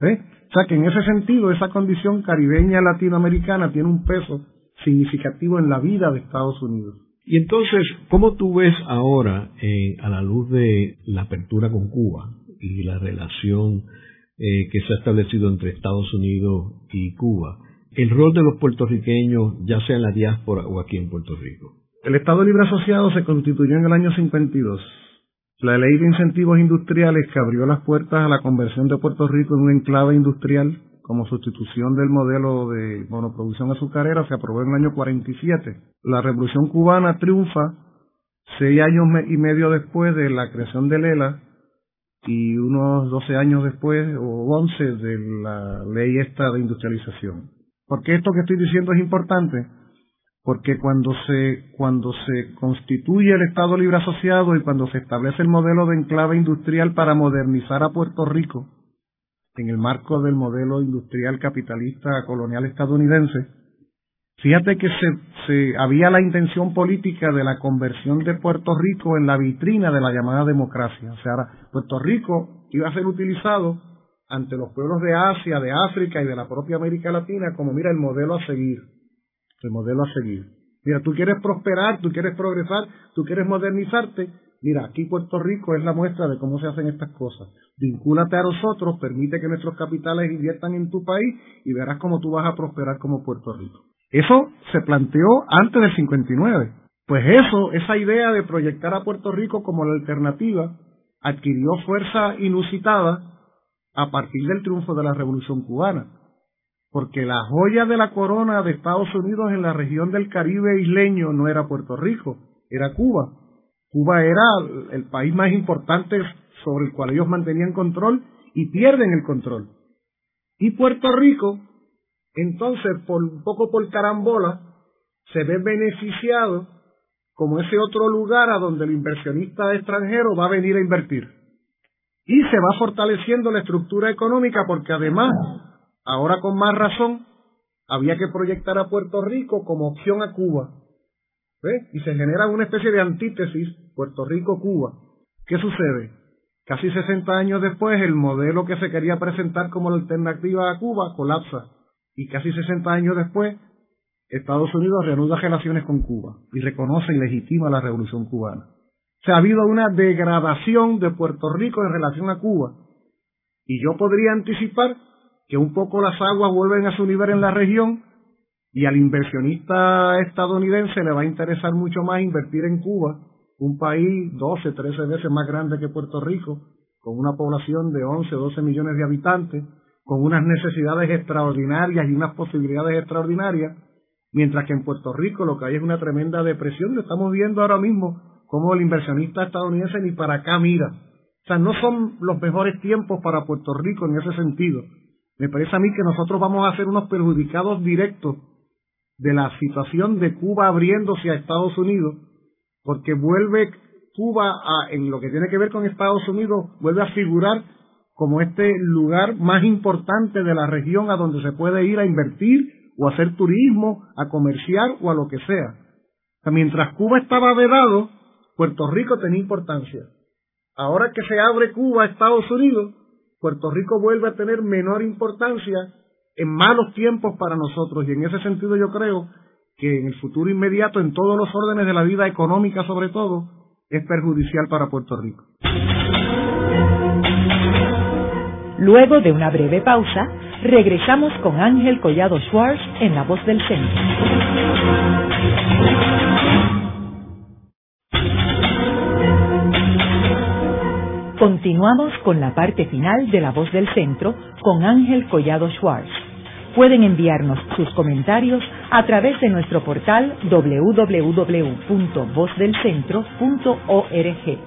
¿eh? O sea que en ese sentido, esa condición caribeña latinoamericana tiene un peso significativo en la vida de Estados Unidos. Y entonces, ¿cómo tú ves ahora, eh, a la luz de la apertura con Cuba y la relación eh, que se ha establecido entre Estados Unidos y Cuba, el rol de los puertorriqueños, ya sea en la diáspora o aquí en Puerto Rico? El Estado Libre Asociado se constituyó en el año 52. La ley de incentivos industriales que abrió las puertas a la conversión de Puerto Rico en un enclave industrial como sustitución del modelo de monoproducción azucarera se aprobó en el año 47. La revolución cubana triunfa seis años y medio después de la creación de Lela y unos 12 años después o 11 de la ley esta de industrialización. ¿Por qué esto que estoy diciendo es importante? Porque cuando se, cuando se constituye el Estado Libre Asociado y cuando se establece el modelo de enclave industrial para modernizar a Puerto Rico, en el marco del modelo industrial capitalista colonial estadounidense, fíjate que se, se había la intención política de la conversión de Puerto Rico en la vitrina de la llamada democracia. O sea, Puerto Rico iba a ser utilizado ante los pueblos de Asia, de África y de la propia América Latina como, mira, el modelo a seguir el modelo a seguir. Mira, tú quieres prosperar, tú quieres progresar, tú quieres modernizarte. Mira, aquí Puerto Rico es la muestra de cómo se hacen estas cosas. Vincúlate a nosotros, permite que nuestros capitales inviertan en tu país y verás cómo tú vas a prosperar como Puerto Rico. Eso se planteó antes del 59. Pues eso, esa idea de proyectar a Puerto Rico como la alternativa, adquirió fuerza inusitada a partir del triunfo de la Revolución cubana porque la joya de la corona de Estados Unidos en la región del Caribe isleño no era Puerto Rico, era Cuba. Cuba era el país más importante sobre el cual ellos mantenían control y pierden el control. Y Puerto Rico, entonces, por un poco por carambola, se ve beneficiado como ese otro lugar a donde el inversionista extranjero va a venir a invertir. Y se va fortaleciendo la estructura económica porque además Ahora con más razón, había que proyectar a Puerto Rico como opción a Cuba. ¿Ve? Y se genera una especie de antítesis Puerto Rico-Cuba. ¿Qué sucede? Casi 60 años después, el modelo que se quería presentar como la alternativa a Cuba colapsa. Y casi 60 años después, Estados Unidos reanuda relaciones con Cuba y reconoce y legitima la revolución cubana. O sea, ha habido una degradación de Puerto Rico en relación a Cuba. Y yo podría anticipar que un poco las aguas vuelven a su nivel en la región y al inversionista estadounidense le va a interesar mucho más invertir en Cuba, un país 12, 13 veces más grande que Puerto Rico, con una población de 11, 12 millones de habitantes, con unas necesidades extraordinarias y unas posibilidades extraordinarias, mientras que en Puerto Rico lo que hay es una tremenda depresión, lo estamos viendo ahora mismo, como el inversionista estadounidense ni para acá mira. O sea, no son los mejores tiempos para Puerto Rico en ese sentido. Me parece a mí que nosotros vamos a ser unos perjudicados directos de la situación de Cuba abriéndose a Estados Unidos, porque vuelve Cuba a, en lo que tiene que ver con Estados Unidos, vuelve a figurar como este lugar más importante de la región a donde se puede ir a invertir o a hacer turismo, a comerciar o a lo que sea. mientras Cuba estaba vedado, Puerto Rico tenía importancia. Ahora que se abre Cuba a Estados Unidos, Puerto Rico vuelve a tener menor importancia en malos tiempos para nosotros y en ese sentido yo creo que en el futuro inmediato, en todos los órdenes de la vida económica sobre todo, es perjudicial para Puerto Rico. Luego de una breve pausa, regresamos con Ángel Collado Schwartz en La Voz del Centro. Continuamos con la parte final de La Voz del Centro con Ángel Collado Schwartz. Pueden enviarnos sus comentarios a través de nuestro portal www.vozdelcentro.org.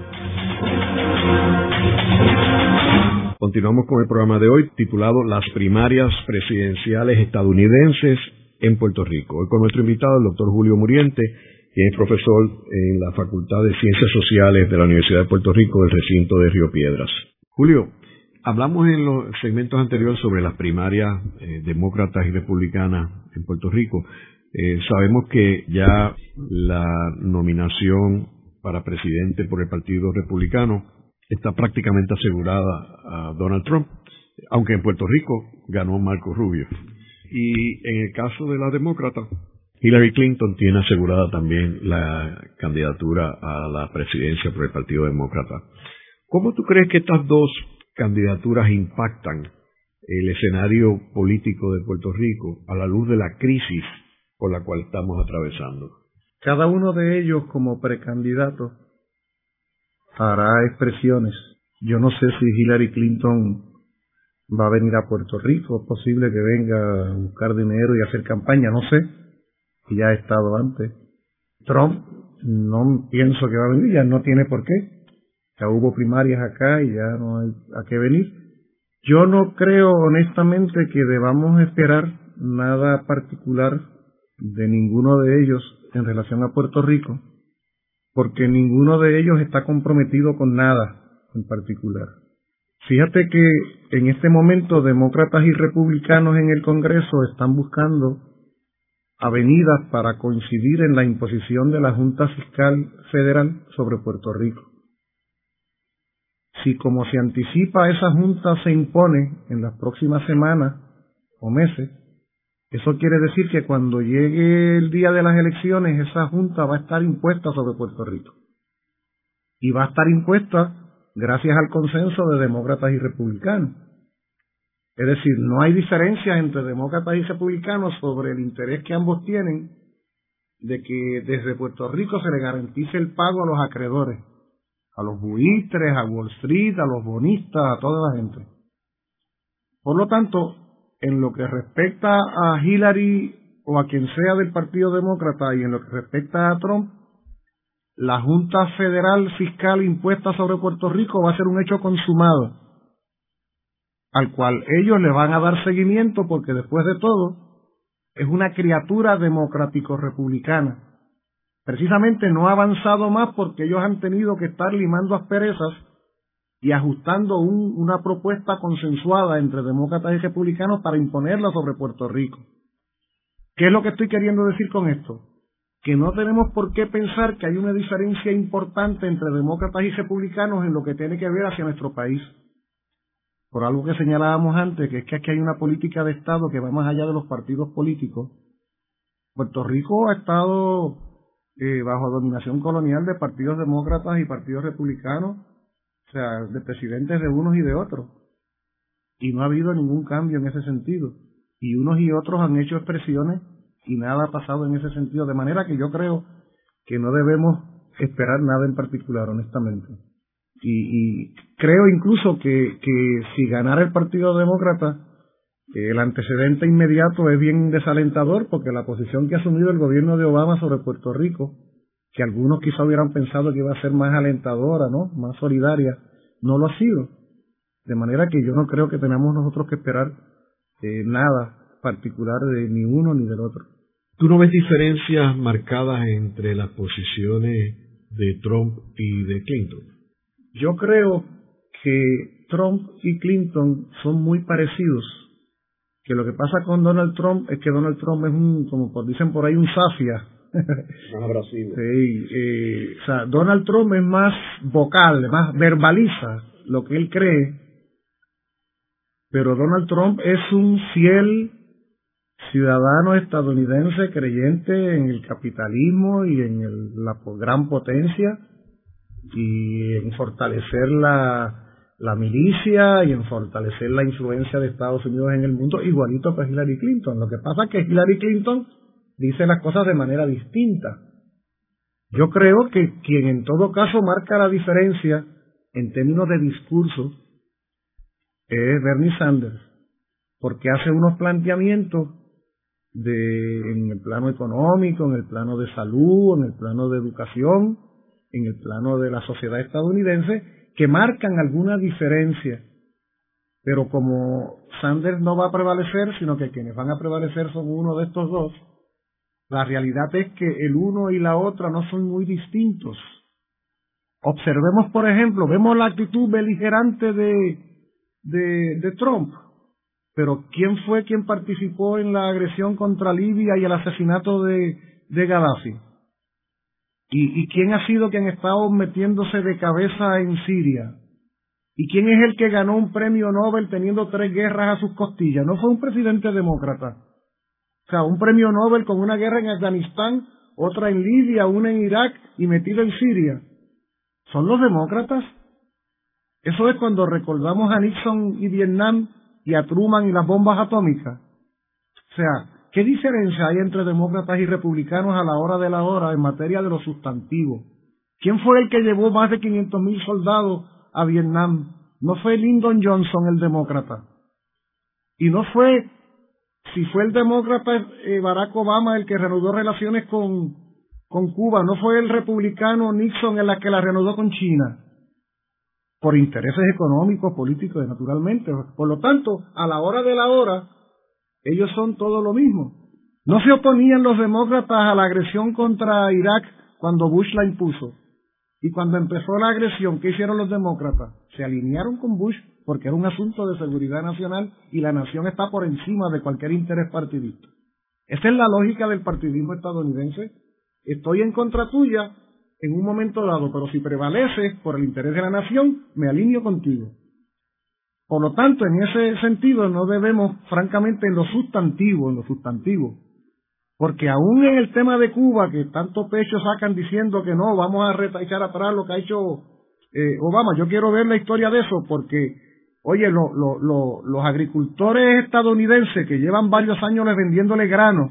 Continuamos con el programa de hoy titulado Las primarias presidenciales estadounidenses en Puerto Rico. Hoy con nuestro invitado, el doctor Julio Muriente, quien es profesor en la Facultad de Ciencias Sociales de la Universidad de Puerto Rico del recinto de Río Piedras. Julio, hablamos en los segmentos anteriores sobre las primarias eh, demócratas y republicanas en Puerto Rico. Eh, sabemos que ya la nominación para presidente por el Partido Republicano está prácticamente asegurada a Donald Trump, aunque en Puerto Rico ganó Marco Rubio. Y en el caso de la demócrata, Hillary Clinton tiene asegurada también la candidatura a la presidencia por el Partido Demócrata. ¿Cómo tú crees que estas dos candidaturas impactan el escenario político de Puerto Rico a la luz de la crisis por la cual estamos atravesando? Cada uno de ellos como precandidato hará expresiones. Yo no sé si Hillary Clinton va a venir a Puerto Rico, es posible que venga a buscar dinero y hacer campaña, no sé ya ha estado antes. Trump no pienso que va a venir, ya no tiene por qué. Ya hubo primarias acá y ya no hay a qué venir. Yo no creo honestamente que debamos esperar nada particular de ninguno de ellos en relación a Puerto Rico, porque ninguno de ellos está comprometido con nada en particular. Fíjate que en este momento demócratas y republicanos en el Congreso están buscando avenidas para coincidir en la imposición de la Junta Fiscal Federal sobre Puerto Rico. Si como se anticipa esa Junta se impone en las próximas semanas o meses, eso quiere decir que cuando llegue el día de las elecciones esa Junta va a estar impuesta sobre Puerto Rico. Y va a estar impuesta gracias al consenso de demócratas y republicanos. Es decir, no hay diferencia entre demócratas y republicanos sobre el interés que ambos tienen de que desde Puerto Rico se le garantice el pago a los acreedores, a los buitres, a Wall Street, a los bonistas, a toda la gente. Por lo tanto, en lo que respecta a Hillary o a quien sea del Partido Demócrata y en lo que respecta a Trump, la Junta Federal Fiscal impuesta sobre Puerto Rico va a ser un hecho consumado al cual ellos le van a dar seguimiento porque después de todo es una criatura democrático-republicana. Precisamente no ha avanzado más porque ellos han tenido que estar limando asperezas y ajustando una propuesta consensuada entre demócratas y republicanos para imponerla sobre Puerto Rico. ¿Qué es lo que estoy queriendo decir con esto? Que no tenemos por qué pensar que hay una diferencia importante entre demócratas y republicanos en lo que tiene que ver hacia nuestro país por algo que señalábamos antes, que es que aquí hay una política de Estado que va más allá de los partidos políticos. Puerto Rico ha estado eh, bajo dominación colonial de partidos demócratas y partidos republicanos, o sea, de presidentes de unos y de otros. Y no ha habido ningún cambio en ese sentido. Y unos y otros han hecho expresiones y nada ha pasado en ese sentido. De manera que yo creo que no debemos esperar nada en particular, honestamente. Y, creo incluso que, si ganara el Partido Demócrata, el antecedente inmediato es bien desalentador porque la posición que ha asumido el gobierno de Obama sobre Puerto Rico, que algunos quizá hubieran pensado que iba a ser más alentadora, ¿no? Más solidaria, no lo ha sido. De manera que yo no creo que tenemos nosotros que esperar eh, nada particular de ni uno ni del otro. ¿Tú no ves diferencias marcadas entre las posiciones de Trump y de Clinton? Yo creo que Trump y Clinton son muy parecidos. Que lo que pasa con Donald Trump es que Donald Trump es un, como dicen por ahí, un safia. Más Sí, eh, o sea, Donald Trump es más vocal, más verbaliza lo que él cree. Pero Donald Trump es un fiel ciudadano estadounidense creyente en el capitalismo y en la gran potencia y en fortalecer la, la milicia y en fortalecer la influencia de Estados Unidos en el mundo, igualito que Hillary Clinton. Lo que pasa es que Hillary Clinton dice las cosas de manera distinta. Yo creo que quien en todo caso marca la diferencia en términos de discurso es Bernie Sanders, porque hace unos planteamientos de, en el plano económico, en el plano de salud, en el plano de educación, en el plano de la sociedad estadounidense, que marcan alguna diferencia. Pero como Sanders no va a prevalecer, sino que quienes van a prevalecer son uno de estos dos, la realidad es que el uno y la otra no son muy distintos. Observemos, por ejemplo, vemos la actitud beligerante de, de, Trump, pero ¿quién fue quien participó en la agresión contra Libia y el asesinato de, de Gaddafi? ¿Y, ¿Y quién ha sido quien ha estado metiéndose de cabeza en Siria? ¿Y quién es el que ganó un premio Nobel teniendo tres guerras a sus costillas? No fue un presidente demócrata. O sea, un premio Nobel con una guerra en Afganistán, otra en Libia, una en Irak y metido en Siria. ¿Son los demócratas? Eso es cuando recordamos a Nixon y Vietnam y a Truman y las bombas atómicas. O sea, ¿qué diferencia hay entre demócratas y republicanos a la hora de la hora en materia de los sustantivos? ¿Quién fue el que llevó más de 500 mil soldados a Vietnam? No fue Lyndon Johnson el demócrata. Y no fue, si fue el demócrata eh, Barack Obama el que reanudó relaciones con, con Cuba, no fue el republicano Nixon el que la reanudó con China por intereses económicos, políticos, naturalmente. Por lo tanto, a la hora de la hora, ellos son todo lo mismo. No se oponían los demócratas a la agresión contra Irak cuando Bush la impuso. Y cuando empezó la agresión, ¿qué hicieron los demócratas? Se alinearon con Bush porque era un asunto de seguridad nacional y la nación está por encima de cualquier interés partidista. Esa es la lógica del partidismo estadounidense. Estoy en contra tuya, en un momento dado, pero si prevaleces por el interés de la nación, me alineo contigo. Por lo tanto, en ese sentido no debemos, francamente, en lo sustantivo, en lo sustantivo, porque aún en el tema de Cuba, que tanto pecho sacan diciendo que no, vamos a echar atrás lo que ha hecho eh, Obama, yo quiero ver la historia de eso, porque, oye, los agricultores estadounidenses que llevan varios años vendiéndole grano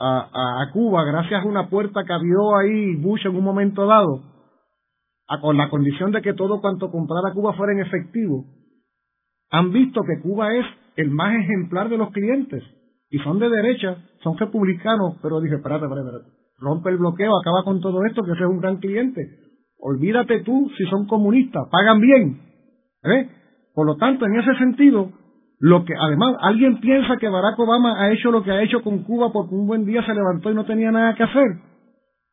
a, Cuba gracias a una puerta que abrió ahí Bush en un momento dado, con la condición de que todo cuanto comprara Cuba fuera en efectivo, han visto que Cuba es el más ejemplar de los clientes y son de derecha, son republicanos, pero dije, espérate, espérate, rompe el bloqueo, acaba con todo esto, que ese es un gran cliente. Olvídate tú si son comunistas, pagan bien. ¿eh? Por lo tanto, en ese sentido, lo que, además, alguien piensa que Barack Obama ha hecho lo que ha hecho con Cuba porque un buen día se levantó y no tenía nada que hacer.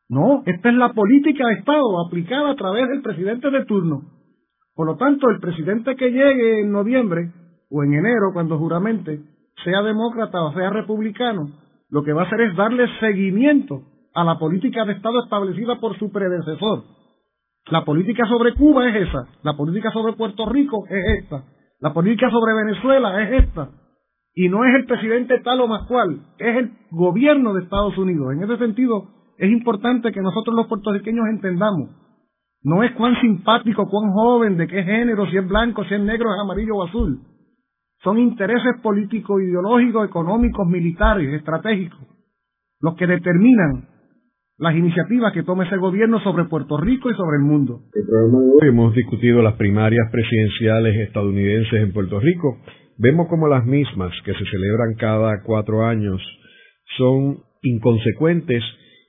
No, esta es la política de Estado aplicada a través del presidente de turno. Por lo tanto, el presidente que llegue en noviembre o en enero, cuando juramente, sea demócrata o sea republicano, lo que va a hacer es darle seguimiento a la política de Estado establecida por su predecesor. La política sobre Cuba es esa, la política sobre Puerto Rico es esta, la política sobre Venezuela es esta. Y no es el presidente tal o más cual, es el gobierno de Estados Unidos. En ese sentido, es importante que nosotros los puertorriqueños entendamos. No es cuán simpático, cuán joven, de qué género, si es blanco, si es negro, es amarillo o azul. Son intereses políticos, ideológicos, económicos, militares, estratégicos, los que determinan las iniciativas que tome ese gobierno sobre Puerto Rico y sobre el mundo. Hoy hemos discutido las primarias presidenciales estadounidenses en Puerto Rico. Vemos como las mismas que se celebran cada cuatro años son inconsecuentes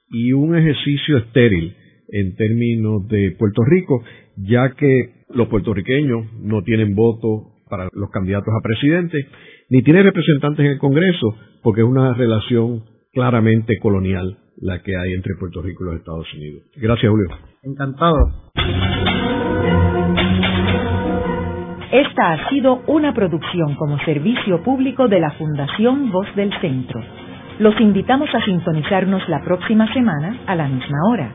y un ejercicio estéril en términos de Puerto Rico, ya que los puertorriqueños no tienen voto para los candidatos a presidente, ni tienen representantes en el Congreso, porque es una relación claramente colonial la que hay entre Puerto Rico y los Estados Unidos. Gracias, Julio. Encantado. Esta ha sido una producción como servicio público de la Fundación Voz del Centro. Los invitamos a sintonizarnos la próxima semana a la misma hora.